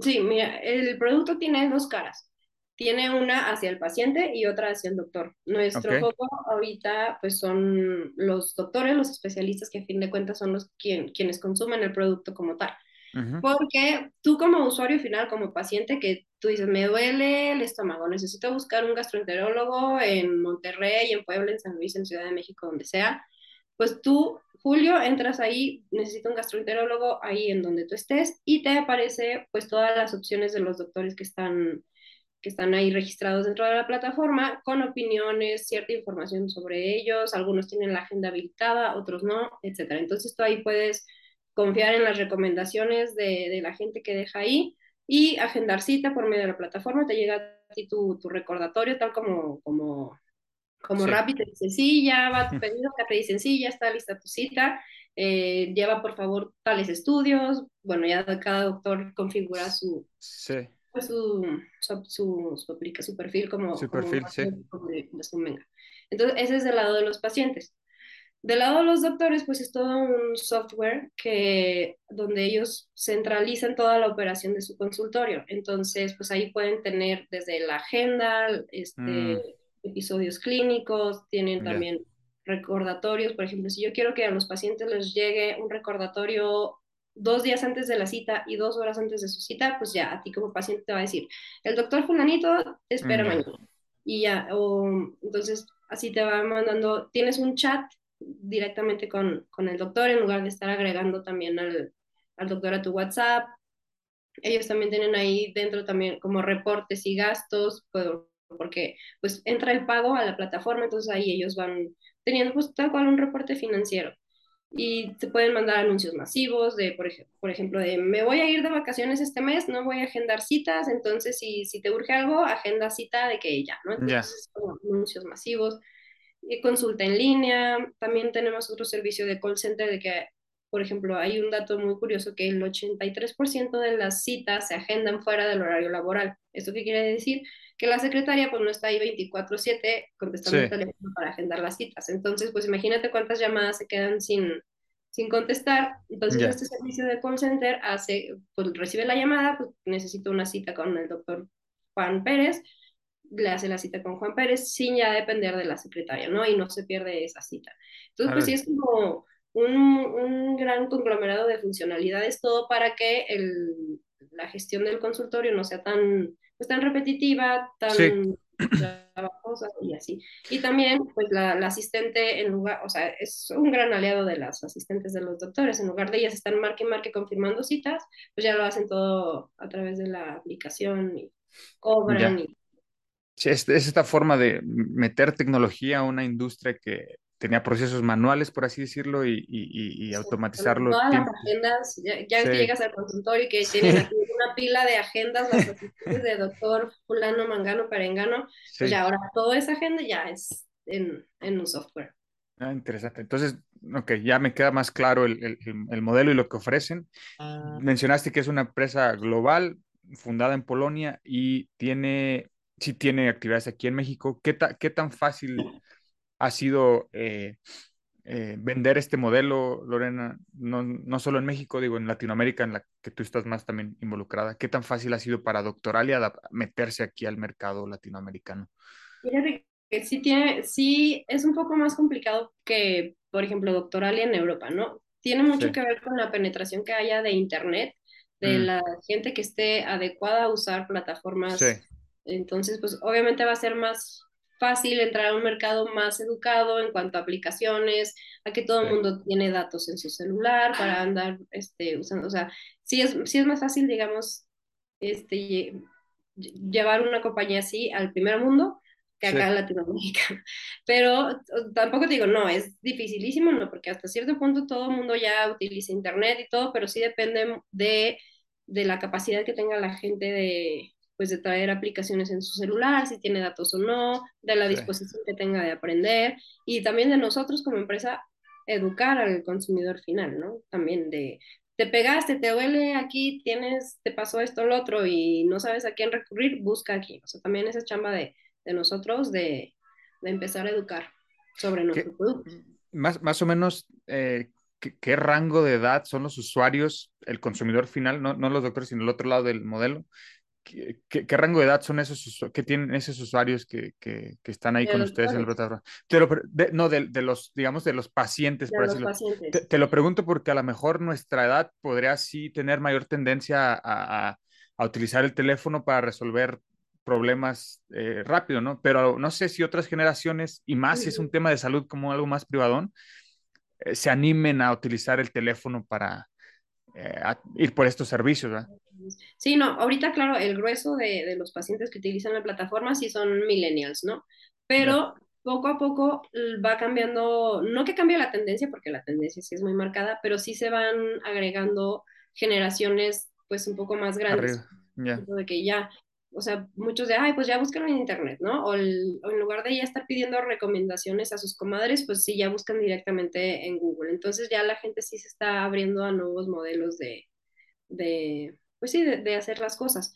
Sí, mira, el producto tiene dos caras. Tiene una hacia el paciente y otra hacia el doctor. Nuestro Ok. foco ahorita pues son los doctores, los especialistas que a fin de cuentas son los quien, quienes consumen el producto como tal. Porque tú como usuario final, como paciente, que tú dices, me duele el estómago, necesito buscar un gastroenterólogo en Monterrey, en Puebla, en San Luis, en Ciudad de México, donde sea, pues tú, Julio, entras ahí, necesito un gastroenterólogo ahí en donde tú estés y te aparece pues todas las opciones de los doctores que están que están ahí registrados dentro de la plataforma con opiniones, cierta información sobre ellos, algunos tienen la agenda habilitada, otros no, etcétera. Entonces tú ahí puedes confiar en las recomendaciones de, de la gente que deja ahí y agendar cita por medio de la plataforma, te llega a ti tu, tu recordatorio tal como, como, como Sí. Rappi te dice, sí, ya va tu pedido, te dicen, sí, ya está lista tu cita, eh, lleva por favor tales estudios, bueno, ya cada doctor configura su, Sí, pues, su, su, su, su, aplica, su perfil como, su perfil, sí. como convenga. Entonces, ese es del lado de los pacientes. Del lado de los doctores, pues es todo un software que, donde ellos centralizan toda la operación de su consultorio. Entonces, pues ahí pueden tener desde la agenda, este, Mm, episodios clínicos, tienen también recordatorios. Por ejemplo, si yo quiero que a los pacientes les llegue un recordatorio dos días antes de la cita y dos horas antes de su cita, pues ya a ti como paciente te va a decir, el doctor fulanito espera Mm, mañana. Y ya, o entonces así te va mandando, tienes un chat directamente con, con el doctor en lugar de estar agregando también al, al doctor a tu WhatsApp. Ellos también tienen ahí dentro también como reportes y gastos, pues, porque pues entra el pago a la plataforma, entonces ahí ellos van teniendo pues tal cual un reporte financiero. Y te pueden mandar anuncios masivos de, por, ej por ejemplo, de me voy a ir de vacaciones este mes, no voy a agendar citas, entonces si, si te urge algo, agenda cita de que ya, ¿no? Entonces, como anuncios masivos, consulta en línea, también tenemos otro servicio de call center de que, por ejemplo, hay un dato muy curioso que el 83% de las citas se agendan fuera del horario laboral. ¿Esto qué quiere decir? Que la secretaria pues no está ahí 24/7 contestando Sí. el teléfono para agendar las citas. Entonces, pues imagínate cuántas llamadas se quedan sin, sin contestar. Entonces, Ya. este servicio de call center hace, pues recibe la llamada, pues necesito una cita con el doctor Juan Pérez, le hace la cita con Juan Pérez sin ya depender de la secretaria, ¿no? Y no se pierde esa cita. Entonces, pues sí es como un, un gran conglomerado de funcionalidades, todo para que el, la gestión del consultorio no sea tan, pues, tan repetitiva, tan Sí. trabajosa y así. Y también, pues la, la asistente, en lugar, o sea, es un gran aliado de las asistentes de los doctores, en lugar de ellas estar marque y marque confirmando citas, pues ya lo hacen todo a través de la aplicación y cobran Ya. y es, es esta forma de meter tecnología a una industria que tenía procesos manuales, por así decirlo, y, y- y- Sí, automatizarlo. Todas las tiempo- agendas, ya, ya ves que Sí. llegas al consultorio y que Sí. tienen aquí (laughs) una pila de agendas, las asistentes de doctor fulano, mangano, perengano, Sí. pues ya ahora toda esa agenda ya es en, en un software. Ah, interesante. Entonces, ok, ya me queda más claro el, el- el- el modelo y lo que ofrecen. Mencionaste que es una empresa global, fundada en Polonia y tiene, sí tiene actividades aquí en México. ¿Qué, ta- qué tan fácil ha sido eh, eh, vender este modelo, Lorena? No, no solo en México, digo, en Latinoamérica, en la que tú estás más también involucrada. ¿Qué tan fácil ha sido para Doctoralia meterse aquí al mercado latinoamericano? Fíjate que sí tiene, sí es un poco más complicado que, por ejemplo, Doctoralia en Europa, ¿no? Tiene mucho Sí. que ver con la penetración que haya de Internet, de Mm. la gente que esté adecuada a usar plataformas Sí. Entonces, pues obviamente va a ser más fácil entrar a un mercado más educado en cuanto a aplicaciones, a que todo el Sí. mundo tiene datos en su celular para andar este, usando, o sea, sí es, sí es más fácil, digamos, este, lle- llevar una compañía así al primer mundo que acá Sí. en Latinoamérica. (laughs) Pero tampoco te digo, no, es dificilísimo, no, porque hasta cierto punto todo el mundo ya utiliza internet y todo, pero sí depende de, de la capacidad que tenga la gente de, pues, de traer aplicaciones en su celular, si tiene datos o no, de la Sí. disposición que tenga de aprender y también de nosotros como empresa educar al consumidor final, ¿no? También de, te pegaste, te duele aquí, tienes, te pasó esto, lo otro y no sabes a quién recurrir, busca aquí. O sea, también esa chamba de, de nosotros de, de empezar a educar sobre ¿Qué- nuestro producto. más, más o menos, eh, ¿qué, qué rango de edad son los usuarios, el consumidor final, no, no los doctores, sino el otro lado del modelo? ¿Qué, qué- qué rango de edad son esos, qué tienen esos usuarios que, que- que están ahí De con ustedes en lo pre- de- no, de, de los, digamos, de los pacientes, De por los decirlo. pacientes. Te, te lo pregunto porque a lo mejor nuestra edad podría sí tener mayor tendencia a, a- a utilizar el teléfono para resolver problemas eh, rápido, ¿no? Pero no sé si otras generaciones, y más si es un tema de salud como algo más privadón, eh, se animen a utilizar el teléfono para eh, a- ir por estos servicios, ¿verdad? Sí, no, ahorita, claro, el grueso de, de los pacientes que utilizan la plataforma sí son millennials, ¿no? Pero poco a poco va cambiando, no que cambie la tendencia, porque la tendencia sí es muy marcada, pero sí se van agregando generaciones, pues, un poco más grandes. De que ya, o sea, muchos de, ay, pues ya búscalo en internet, ¿no? O, el- o en lugar de ya estar pidiendo recomendaciones a sus comadres, pues sí, ya buscan directamente en Google. Entonces ya la gente sí se está abriendo a nuevos modelos de, de pues sí, de, de hacer las cosas.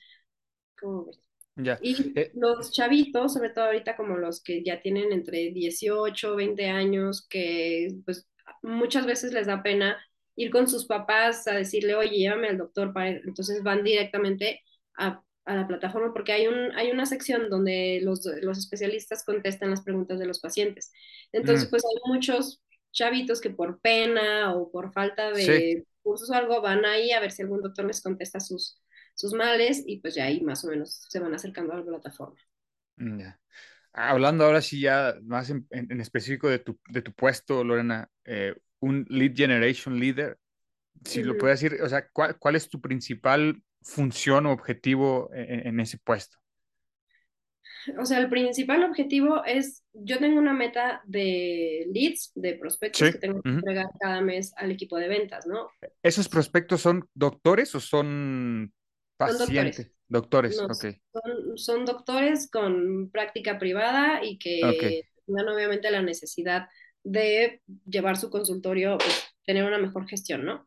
¿Cómo ves? Ya. Y Eh, los chavitos, sobre todo ahorita como los que ya tienen entre 18, 20 años, que pues muchas veces les da pena ir con sus papás a decirle, oye, llévame al doctor, para... entonces van directamente a, a la plataforma porque hay, un, hay una sección donde los, los especialistas contestan las preguntas de los pacientes. Entonces, Mm. pues hay muchos chavitos que por pena o por falta de Sí. cursos o algo van ahí a ver si algún doctor les contesta sus, sus males y pues ya ahí más o menos se van acercando a la plataforma. Mm. Hablando ahora sí ya más en, en- en específico de tu, de tu puesto, Lorena, eh, un lead generation leader, si lo puedes decir, o sea, ¿cuál, cuál es tu principal función o objetivo en, en ese puesto? O sea, el principal objetivo es, yo tengo una meta de leads, de prospectos Sí, que tengo que entregar cada mes al equipo de ventas, ¿no? ¿Esos prospectos son doctores o son doctores. pacientes? Doctores, No, ok. Son, son doctores con práctica privada y que Ok. tengan obviamente la necesidad de llevar su consultorio, pues, tener una mejor gestión, ¿no?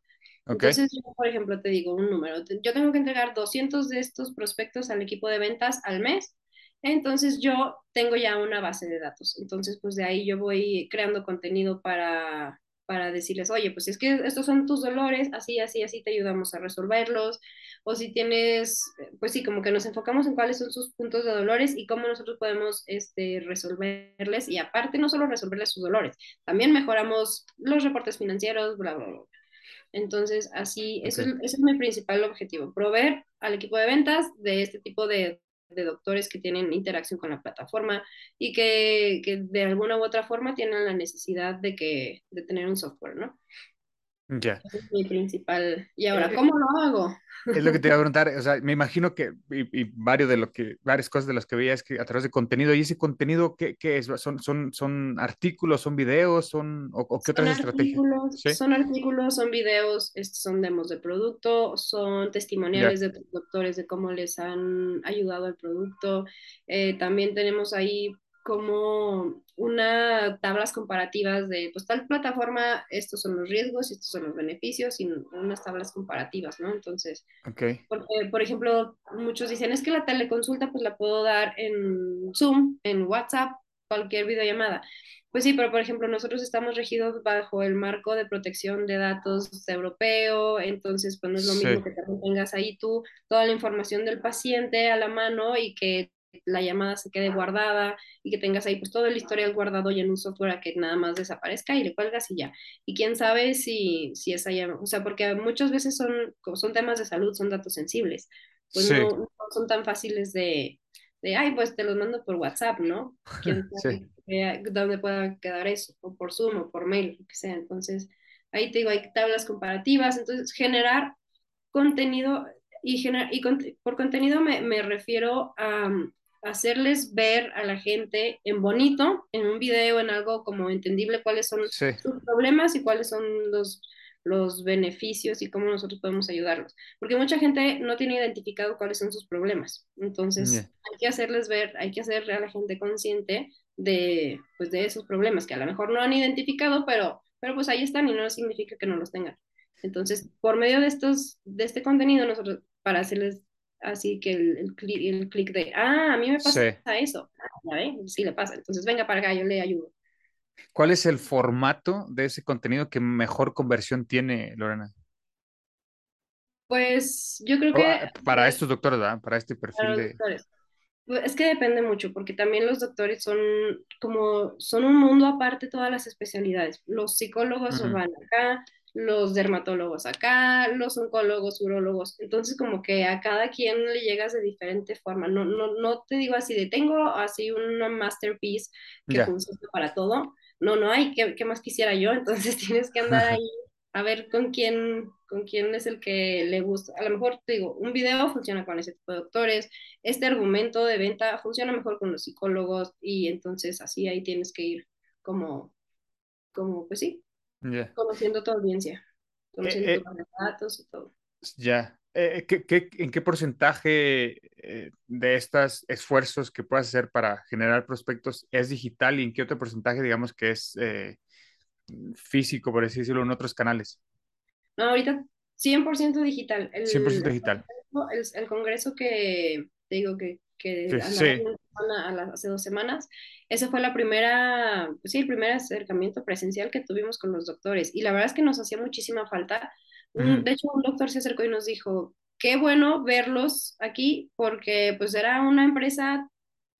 Ok. Entonces, yo, por ejemplo, te digo un número. Yo tengo que entregar 200 de estos prospectos al equipo de ventas al mes. Entonces, yo tengo ya una base de datos. Entonces, pues de ahí yo voy creando contenido para, para decirles, oye, pues es que estos son tus dolores, así, así, así te ayudamos a resolverlos. O si tienes, pues sí, como que nos enfocamos en cuáles son sus puntos de dolores y cómo nosotros podemos este, resolverles. Y aparte, no solo resolverles sus dolores, también mejoramos los reportes financieros, bla, bla, bla. Entonces, así, eso es, ese es mi principal objetivo, proveer al equipo de ventas de este tipo de, de doctores que tienen interacción con la plataforma y que, que de alguna u otra forma tienen la necesidad de, que, de tener un software, ¿no? Ya. Ese es mi principal. Y ahora, Eh, ¿cómo lo hago? Es lo que te iba a preguntar, o sea, me imagino que, y, y varios de lo que, varias cosas de las que veía es que a través de contenido, y ese contenido, ¿qué, qué es? ¿Son, son, son artículos, son videos, son, o, o qué Son otras estrategias? artículos, Sí, son artículos, son videos, estos son demos de producto, son testimoniales de doctores de cómo les han ayudado al producto. Eh, también tenemos ahí como una tablas comparativas de, pues tal plataforma, estos son los riesgos, estos son los beneficios y unas tablas comparativas, ¿no? Entonces, ok, porque, por ejemplo, muchos dicen, es que la teleconsulta pues la puedo dar en Zoom, en WhatsApp, cualquier videollamada. Pues sí, pero por ejemplo, nosotros estamos regidos bajo el marco de protección de datos europeo, entonces pues no es lo mismo sí, que tengas ahí tú toda la información del paciente a la mano y que la llamada se quede guardada y que tengas ahí pues todo el historial guardado y en un software a que nada más desaparezca y le cuelgas y ya. Y quién sabe si, si esa llamada, o sea, porque muchas veces son, como son temas de salud, son datos sensibles, pues sí, no, no son tan fáciles de, de, ay, pues te los mando por WhatsApp, ¿no? ¿Quién (laughs) sabe Sí, dónde pueda quedar eso? O por Zoom o por mail, lo que sea. Entonces, ahí te digo, hay tablas comparativas. Entonces, generar contenido y, y con- por contenido me, me refiero a um, hacerles ver a la gente en bonito, en un video, en algo como entendible cuáles son sí, sus problemas y cuáles son los, los beneficios y cómo nosotros podemos ayudarlos. Porque mucha gente no tiene identificado cuáles son sus problemas. Entonces, hay que hacerles ver, hay que hacerle a la gente consciente de, pues, de esos problemas que a lo mejor no han identificado, pero, pero pues ahí están y no significa que no los tengan. Entonces, por medio de estos, de este contenido, nosotros, para hacerles así que el, el, clic, el clic de, ah, a mí me pasa Sí. eso, ah, sí le pasa, entonces venga para acá, yo le ayudo. ¿Cuál es el formato de ese contenido que mejor conversión tiene, Lorena? Pues yo creo que Para estos doctores, ¿verdad? Para este para perfil los de... doctores. Pues, Es que depende mucho, porque también los doctores son como, son un mundo aparte todas las especialidades. Los psicólogos Ujú. van acá, los dermatólogos acá, los oncólogos, urólogos. Entonces, como que a cada quien le llegas de diferente forma. No, no, no te digo así de tengo así una masterpiece que Ya. funciona para todo. No, no hay, ¿qué, qué más quisiera yo? (laughs) Entonces tienes que andar ahí a ver con quién, con quién es el que le gusta. A lo mejor te digo, un video funciona con ese tipo de doctores, este argumento de venta funciona mejor con los psicólogos y entonces así ahí tienes que ir como, como pues sí, Conociendo tu audiencia, conociendo Eh, tus datos y todo. Ya. Eh, ¿qué- qué- en qué porcentaje eh, de estos esfuerzos que puedas hacer para generar prospectos es digital y en qué otro porcentaje, digamos, que es eh, físico, por así decirlo, en otros canales? No, ahorita 100% digital. El, 100% digital. el, el congreso que te digo que, que andaba sí. A hace dos semanas, esa fue la primera, pues sí, el primer acercamiento presencial que tuvimos con los doctores. Y la verdad es que nos hacía muchísima falta. De hecho, un doctor se acercó y nos dijo, qué bueno verlos aquí, porque pues era una empresa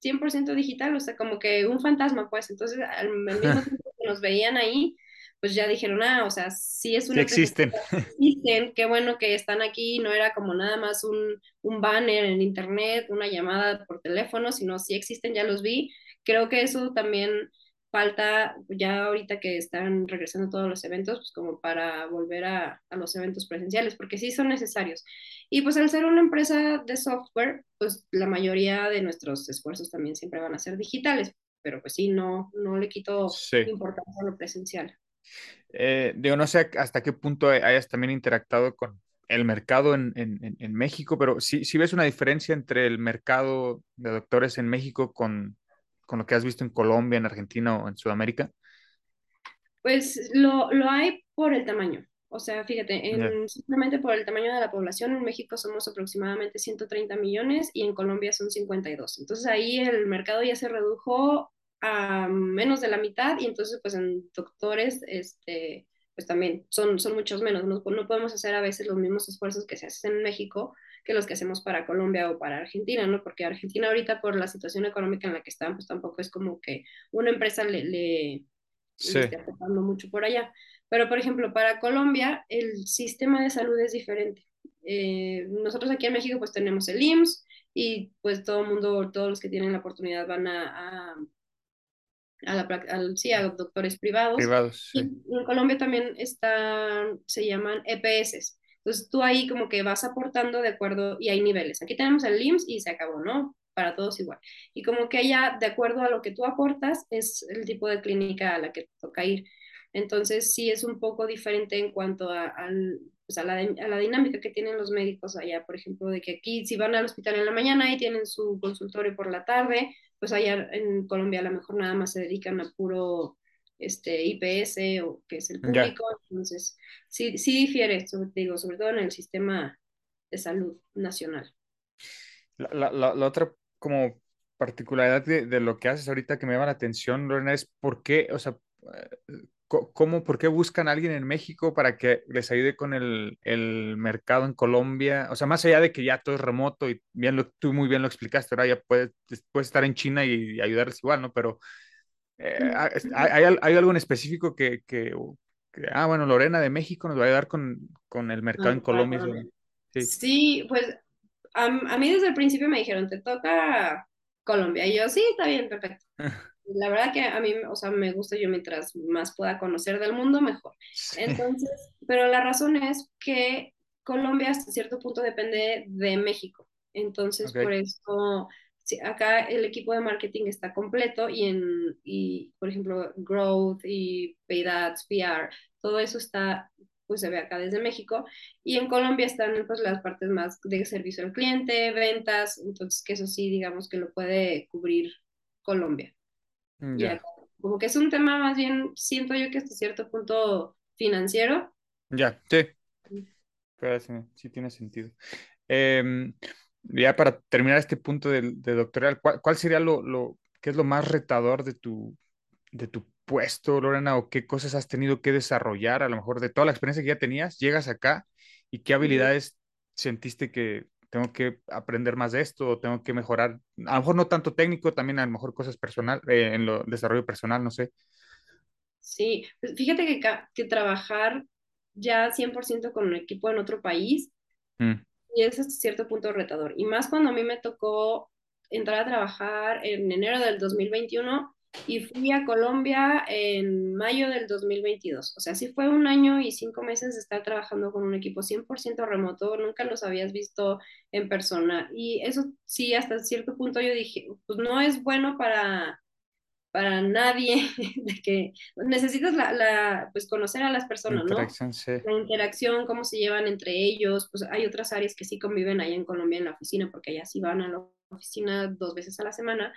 100% digital, o sea, como que un fantasma, pues. Entonces, al, al mismo (laughs) tiempo que nos veían ahí, pues ya dijeron, ah, o sea, sí es Sí una empresa existen. existen, qué bueno que están aquí, no era como nada más un, un banner en internet, una llamada por teléfono, sino sí existen, ya los vi. Creo que eso también falta, ya ahorita que están regresando todos los eventos, pues como para volver a, a los eventos presenciales, porque sí son necesarios. Y pues al ser una empresa de software, pues la mayoría de nuestros esfuerzos también siempre van a ser digitales, pero pues sí, no, no le quito Sí. importancia a lo presencial. Eh, digo, no sé hasta qué punto hayas también interactuado con el mercado en, en- en- México, pero sí, sí ves una diferencia entre el mercado de doctores en México con, con lo que has visto en Colombia, en Argentina o en Sudamérica. Pues lo, lo hay por el tamaño. O sea, fíjate, en, simplemente por el tamaño de la población, en México somos aproximadamente 130 millones y en Colombia son 52. Entonces ahí el mercado ya se redujo a menos de la mitad y entonces pues en doctores, este, pues también son, son muchos menos. No, no podemos hacer a veces los mismos esfuerzos que se hacen en México que los que hacemos para Colombia o para Argentina, ¿no? Porque Argentina ahorita por la situación económica en la que están, pues tampoco es como que una empresa le, le Sí. le esté afectando mucho por allá. Pero, por ejemplo, para Colombia, el sistema de salud es diferente. Eh, nosotros aquí en México, pues tenemos el IMSS y pues todo el mundo, todos los que tienen la oportunidad van a, a, a la, al- sí, a doctores privados. Privados, Y en Colombia también están, se llaman EPS. Entonces tú ahí como que vas aportando de acuerdo y hay niveles. Aquí tenemos el IMSS y se acabó, ¿no? Para todos igual. Y como que ya de acuerdo a lo que tú aportas es el tipo de clínica a la que te toca ir. Entonces sí es un poco diferente en cuanto a, al- pues, a la, a la dinámica que tienen los médicos allá. Por ejemplo, de que aquí si van al hospital en la mañana y tienen su consultorio por la tarde, pues allá en Colombia a lo mejor nada más se dedican a puro este, IPS o que es el público. Entonces sí, sí difiere, sobre, te digo, sobre todo en el sistema de salud nacional. La, la- la- otra como particularidad de, de lo que haces ahorita que me llama la atención, Lorena, es por qué, o sea, eh, ¿cómo, por qué buscan a alguien en México para que les ayude con el, el mercado en Colombia? O sea, más allá de que ya todo es remoto y bien lo, tú muy bien lo explicaste, ahora ya puedes, puedes estar en China y, ayudarles igual, ¿no? Pero eh, ¿hay, hay, hay algo en específico que, que, que, ah, bueno, Lorena de México nos va a ayudar con, con el mercado en Ah, para Colombia? Colombia. Sí, Sí, pues a, a mí desde el principio me dijeron, te toca Colombia. Y yo, sí, está bien, perfecto. (laughs) La verdad que a mí, o sea, me gusta yo mientras más pueda conocer del mundo, mejor. Sí. Entonces, pero la razón es que Colombia hasta cierto punto depende de México. Entonces, por eso, sí, acá el equipo de marketing está completo y, en, y por ejemplo, Growth y Paid Ads, PR, todo eso está, pues se ve acá desde México. Y en Colombia están pues las partes más de servicio al cliente, ventas, entonces que eso sí, digamos que lo puede cubrir Colombia. Y Ya, acá, como que es un tema más bien, siento yo que hasta cierto punto financiero. ya, sí. Pero sí, sí tiene sentido. Em, ya para terminar este punto del de doctoral, ¿cuál, cuál sería lo, lo, qué es lo más retador de tu, de tu puesto, Lorena, o qué cosas has tenido que desarrollar, a lo mejor de toda la experiencia que ya tenías, llegas acá y qué habilidades sentiste que tengo que aprender más de esto tengo que mejorar, a lo mejor no tanto técnico, también a lo mejor cosas personal, eh, en lo desarrollo personal, no sé. Sí, pues fíjate que, que trabajar ya 100% con un equipo en otro país Mm, y es hasta cierto punto retador. Y más cuando a mí me tocó entrar a trabajar en enero del 2021 y fui a Colombia en mayo del 2022. O sea, sí fue un año y cinco meses de estar trabajando con un equipo 100% remoto, nunca los habías visto en persona. Y eso sí, hasta cierto punto yo dije, pues no es bueno para para nadie, (laughs) de que necesitas la, la, pues conocer a las la personas, ¿no? interacción, sí. La interacción, cómo se llevan entre ellos, pues hay otras áreas que sí conviven allá en Colombia en la oficina, porque allá sí van a la oficina dos veces a la semana.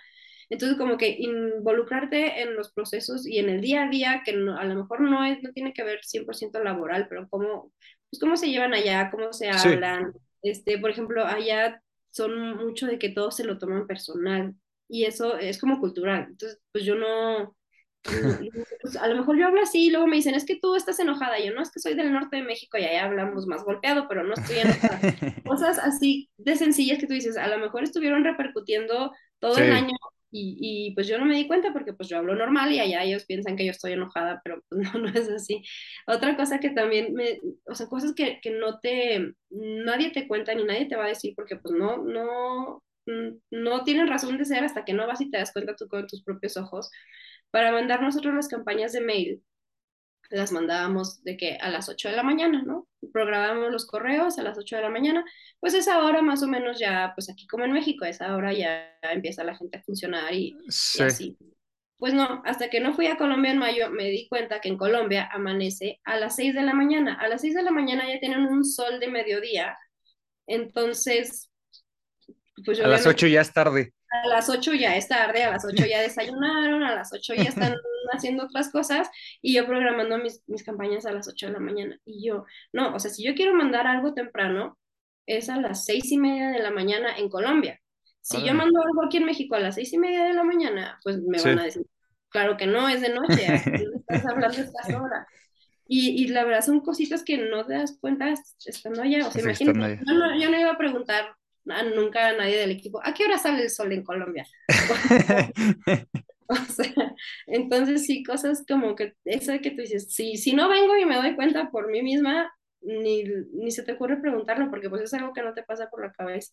Entonces, como que involucrarte en los procesos y en el día a día, que no, a lo mejor no, es, no tiene que ver 100% laboral, pero cómo, pues cómo se llevan allá, cómo se Sí. hablan. Este, por ejemplo, allá son mucho de que todo se lo toman personal y eso es como cultural. Entonces, pues yo no, (laughs) pues, a lo mejor yo hablo así y luego me dicen, es que tú estás enojada. Yo no, es que soy del norte de México y allá hablamos más golpeado, pero no estoy enojada. (laughs) Cosas así de sencillas que tú dices, a lo mejor estuvieron repercutiendo todo el Sí. año y, pues yo no me di cuenta porque pues yo hablo normal y allá ellos piensan que yo estoy enojada, pero pues (laughs) no, no es así. Otra cosa que también me, o sea, cosas que, que no te, nadie te cuenta ni nadie te va a decir porque pues no, no, no tienen razón de ser hasta que no vas y te das cuenta tú con tus propios ojos. Para mandar nosotros las campañas de mail, las mandábamos de que a las 8 de la mañana, ¿no? Programábamos los correos a las 8 de la mañana, pues esa hora más o menos ya, pues aquí como en México, a esa hora ya empieza la gente a funcionar y, y Sí. así. Pues no, hasta que no fui a Colombia en mayo, me di cuenta que en Colombia amanece a las 6 de la mañana. A las 6 de la mañana ya tienen un sol de mediodía, entonces, pues yo A las obviamente 8 ya es tarde. A las 8 ya es tarde, a las 8 ya desayunaron, a las 8 ya están (laughs) haciendo otras cosas y yo programando mis, mis campañas a las 8 de la mañana. Y yo, no, o sea, si yo quiero mandar algo temprano, es a las 6 y media de la mañana en Colombia. Si yo mando algo aquí en México a las 6 y media de la mañana, pues me Sí. van a decir, claro que no, es de noche, ¿a qué le estás hablando a estas (laughs) horas? Y, y la verdad son cositas que no te das cuenta estando allá. O sea, Sí, imagínate, yo no, yo no iba a preguntar nunca a nadie del equipo, ¿a qué hora sale el sol en Colombia? (laughs) (laughs) O sea, entonces sí, cosas como que eso que tú dices, si, si no vengo y me doy cuenta por mí misma, ni, ni se te ocurre preguntarlo, porque pues es algo que no te pasa por la cabeza.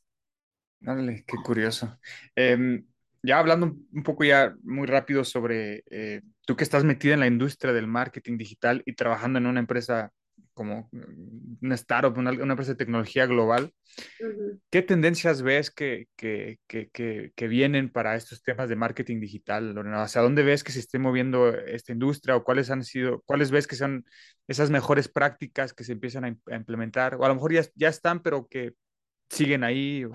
Dale, qué curioso. Em, ya hablando un un poco ya muy rápido sobre eh, tú que estás metida en la industria del marketing digital y trabajando en una empresa como una startup, una, una empresa de tecnología global, Ujú. ¿qué tendencias ves que, que, que, que, vienen para estos temas de marketing digital, Lorena? ¿Hacia dónde ves que se esté moviendo esta industria o cuáles han sido, cuáles ves que son esas mejores prácticas que se empiezan a, a implementar? O a lo mejor ya, ya están, pero que siguen ahí. o-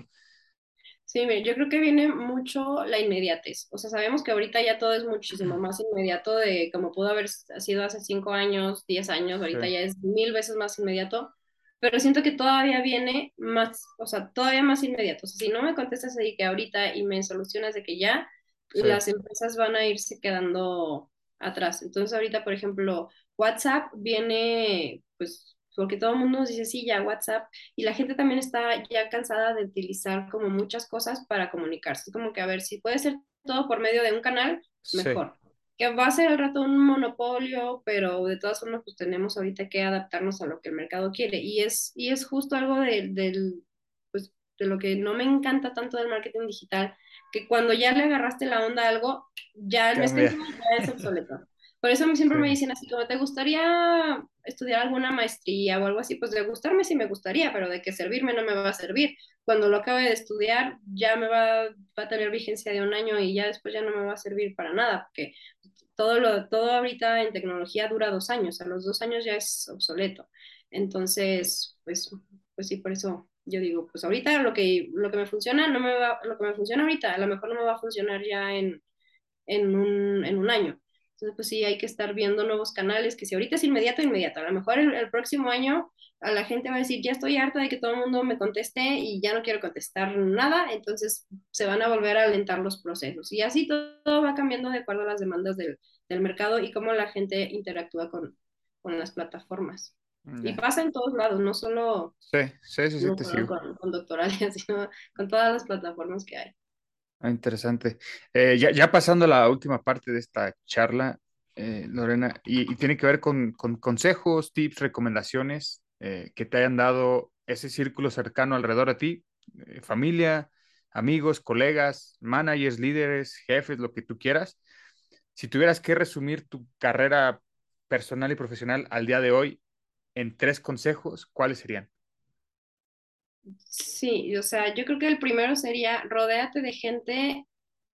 Sí, mire, yo creo que viene mucho la inmediatez. O sea, sabemos que ahorita ya todo es muchísimo más inmediato de como pudo haber sido hace cinco años, diez años, ahorita Sí. ya es mil veces más inmediato, pero siento que todavía viene más, o sea, todavía más inmediato. O sea, si no me contestas ahí que ahorita y me solucionas de que ya, Sí. las empresas van a irse quedando atrás. Entonces, ahorita, por ejemplo, WhatsApp viene, pues, porque todo el mundo nos dice, sí, ya WhatsApp, y la gente también está ya cansada de utilizar como muchas cosas para comunicarse. Es como que, a ver, si puede ser todo por medio de un canal, Sí. mejor. Que va a ser al rato un monopolio, pero de todas formas, pues tenemos ahorita que adaptarnos a lo que el mercado quiere. Y es, y es justo algo de, del, pues, de lo que no me encanta tanto del marketing digital, que cuando ya le agarraste la onda a algo, ya el ya es obsoleto. Por eso a mí siempre me Sí. dicen así, como, ¿te gustaría estudiar alguna maestría o algo así? Pues de gustarme sí me gustaría, pero de que servirme no me va a servir. Cuando lo acabe de estudiar ya me va, va a tener vigencia de un año y ya después ya no me va a servir para nada, porque todo, lo, todo ahorita en tecnología dura dos años, a los dos años ya es obsoleto. Entonces, pues, pues sí, por eso yo digo, pues ahorita lo que, lo que me funciona, no me va, lo que me funciona ahorita, a lo mejor no me va a funcionar ya en, en un, en un año. Entonces, pues sí, hay que estar viendo nuevos canales, que si ahorita es inmediato, inmediato. A lo mejor el, el próximo año a la gente va a decir, ya estoy harta de que todo el mundo me conteste y ya no quiero contestar nada, entonces se van a volver a alentar los procesos. Y así todo, todo va cambiando de acuerdo a las demandas del, del mercado y cómo la gente interactúa con, con las plataformas. Y pasa en todos lados, no solo, Sí, sí, sí, sí, no te solo sigo. con, con Doctoralia, (laughs) sino con todas las plataformas que hay. Ah, interesante. Eh, ya, pasando a la última parte de esta charla, eh, Lorena, y, tiene que ver con, con consejos, tips, recomendaciones eh, que te hayan dado ese círculo cercano alrededor de ti, familia, amigos, colegas, managers, líderes, jefes, lo que tú quieras. Si tuvieras que resumir tu carrera personal y profesional al día de hoy en tres consejos, ¿cuáles serían? Sí, o sea, yo creo que el primero sería rodéate de gente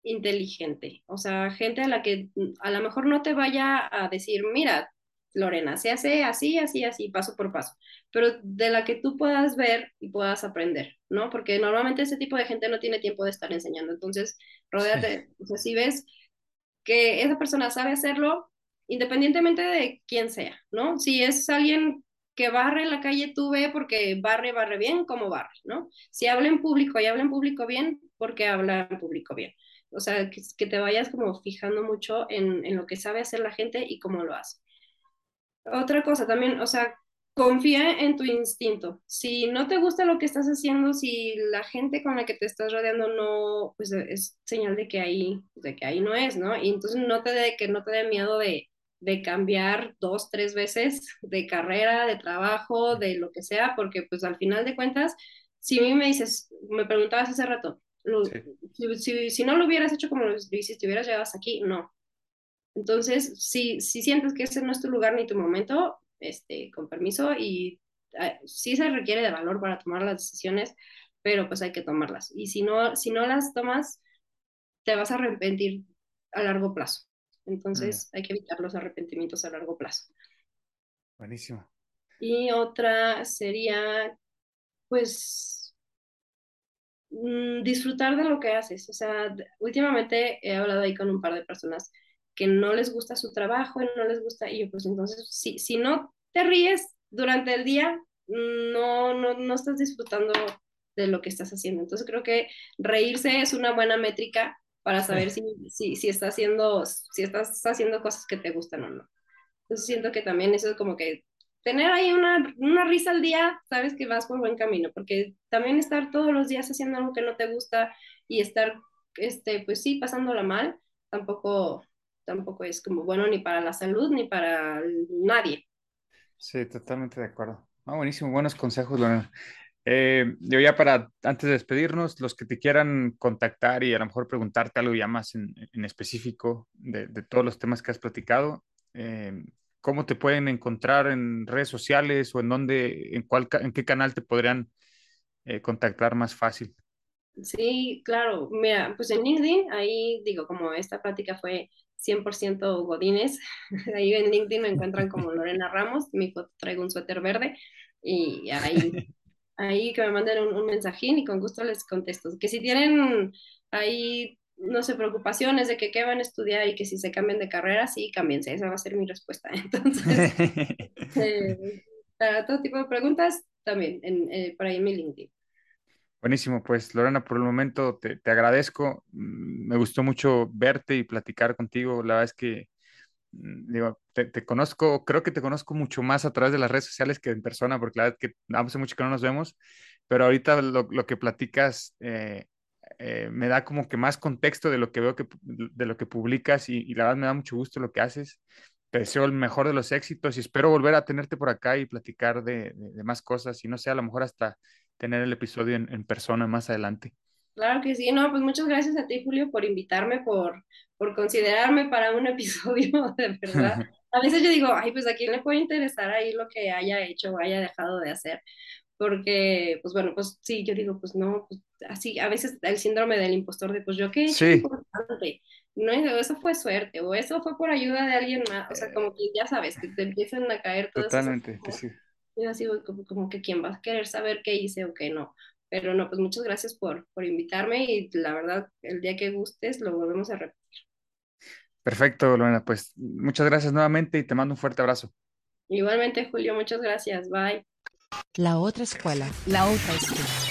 inteligente, o sea, gente a la que mm, a lo mejor no te vaya a decir, mira, Lorena, se hace así, así, así, paso por paso, pero de la que tú puedas ver y puedas aprender, ¿no? Porque normalmente ese tipo de gente no tiene tiempo de estar enseñando, entonces, rodéate, o sea, si ves que esa persona sabe hacerlo, independientemente de quién sea, ¿no? Si es alguien que barre la calle, tú ve porque barre, barre bien, como barre, ¿no? Si habla en público y habla en público bien, porque habla en público bien. O sea, que, que te vayas como fijando mucho en, en, lo que sabe hacer la gente y cómo lo hace. Otra cosa también, o sea, confía en tu instinto. Si no te gusta lo que estás haciendo, si la gente con la que te estás rodeando no, pues es señal de que ahí, de que ahí no es, ¿no? Y entonces no te dé, que no te dé miedo de, de cambiar dos, tres veces de carrera, de trabajo, de lo que sea, porque pues al final de cuentas, si a mí me dices, me preguntabas hace rato, lo, sí. si, si, si, no lo hubieras hecho como lo hiciste, hubieras llegado hasta aquí, no. Entonces, si, si sientes que ese no es tu lugar ni tu momento, este, con permiso, y uh, sí se requiere de valor para tomar las decisiones, pero pues hay que tomarlas. Y si no, si no las tomas, te vas a arrepentir a largo plazo. Entonces, mm. hay que evitar los arrepentimientos a largo plazo. Buenísimo. Y otra sería, pues, mmm, disfrutar de lo que haces. O sea, últimamente he hablado ahí con un par de personas que no les gusta su trabajo y no les gusta, y yo, pues entonces, si, si no te ríes durante el día, no, no, no estás disfrutando de lo que estás haciendo. Entonces, creo que reírse es una buena métrica para saber si, si, si, estás haciendo, si estás haciendo cosas que te gustan o no. Entonces siento que también eso es como que tener ahí una, una risa al día, sabes que vas por buen camino, porque también estar todos los días haciendo algo que no te gusta y estar, este, pues sí, pasándola mal, tampoco, tampoco es como bueno ni para la salud ni para nadie. Sí, totalmente de acuerdo. Ah, buenísimo, buenos consejos, Lorena. Eh, yo ya para, antes de despedirnos, los que te quieran contactar y a lo mejor preguntarte algo ya más en, en específico de, de, todos los temas que has platicado, eh, ¿cómo te pueden encontrar en redes sociales o en dónde, en, cuál, en qué canal te podrían eh, contactar más fácil? Sí, claro. Mira, pues en LinkedIn, ahí digo, como esta plática fue 100% Godines, (laughs) ahí en LinkedIn me encuentran como (laughs) Lorena Ramos, mi foto traigo un suéter verde y ahí ahí que me manden un, un, mensajín y con gusto les contesto. Que si tienen ahí, no sé, preocupaciones de que qué van a estudiar y que si se cambian de carrera, sí, cámbiense, esa va a ser mi respuesta. (laughs) Entonces, (laughs) eh, para todo tipo de preguntas, también, en, eh, por ahí en mi LinkedIn. Buenísimo, pues Lorena, por el momento te, te, agradezco. Me gustó mucho verte y platicar contigo. La verdad es que digo, te, conozco, creo que te conozco mucho más a través de las redes sociales que en persona, porque la verdad que hace mucho que no nos vemos, pero ahorita lo, lo que platicas eh, eh, me da como que más contexto de lo que veo que, de lo que publicas y, y, la verdad me da mucho gusto lo que haces. Te deseo el mejor de los éxitos y espero volver a tenerte por acá y platicar de, de, de más cosas y no sé, a lo mejor hasta tener el episodio en, en persona más adelante. Claro que sí, no, pues muchas gracias a ti, Julio, por invitarme, por, por considerarme para un (laughs) episodio, de verdad. (laughs) A veces yo digo, ay, pues a quién le puede interesar ahí lo que haya hecho o haya dejado de hacer, porque, pues bueno, pues sí, yo digo, pues no, pues así, a veces el síndrome del impostor de, pues yo qué he hecho Sí. importante, no, eso fue suerte, o eso fue por ayuda de alguien más, o sea, como que ya sabes, que te empiezan a caer todas esas Totalmente, que cosas. sí. Yo así como, como que quién va a querer saber qué hice o qué no. Pero no, pues muchas gracias por, por invitarme y la verdad, el día que gustes lo volvemos a repetir. Perfecto, Lorena. Pues muchas gracias nuevamente y te mando un fuerte abrazo. Igualmente, Julio, muchas gracias. Bye. La otra escuela. La otra escuela.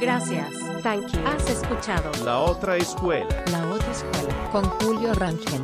Gracias. Thank you. Has escuchado La otra escuela. La otra escuela. Con Julio Rangel.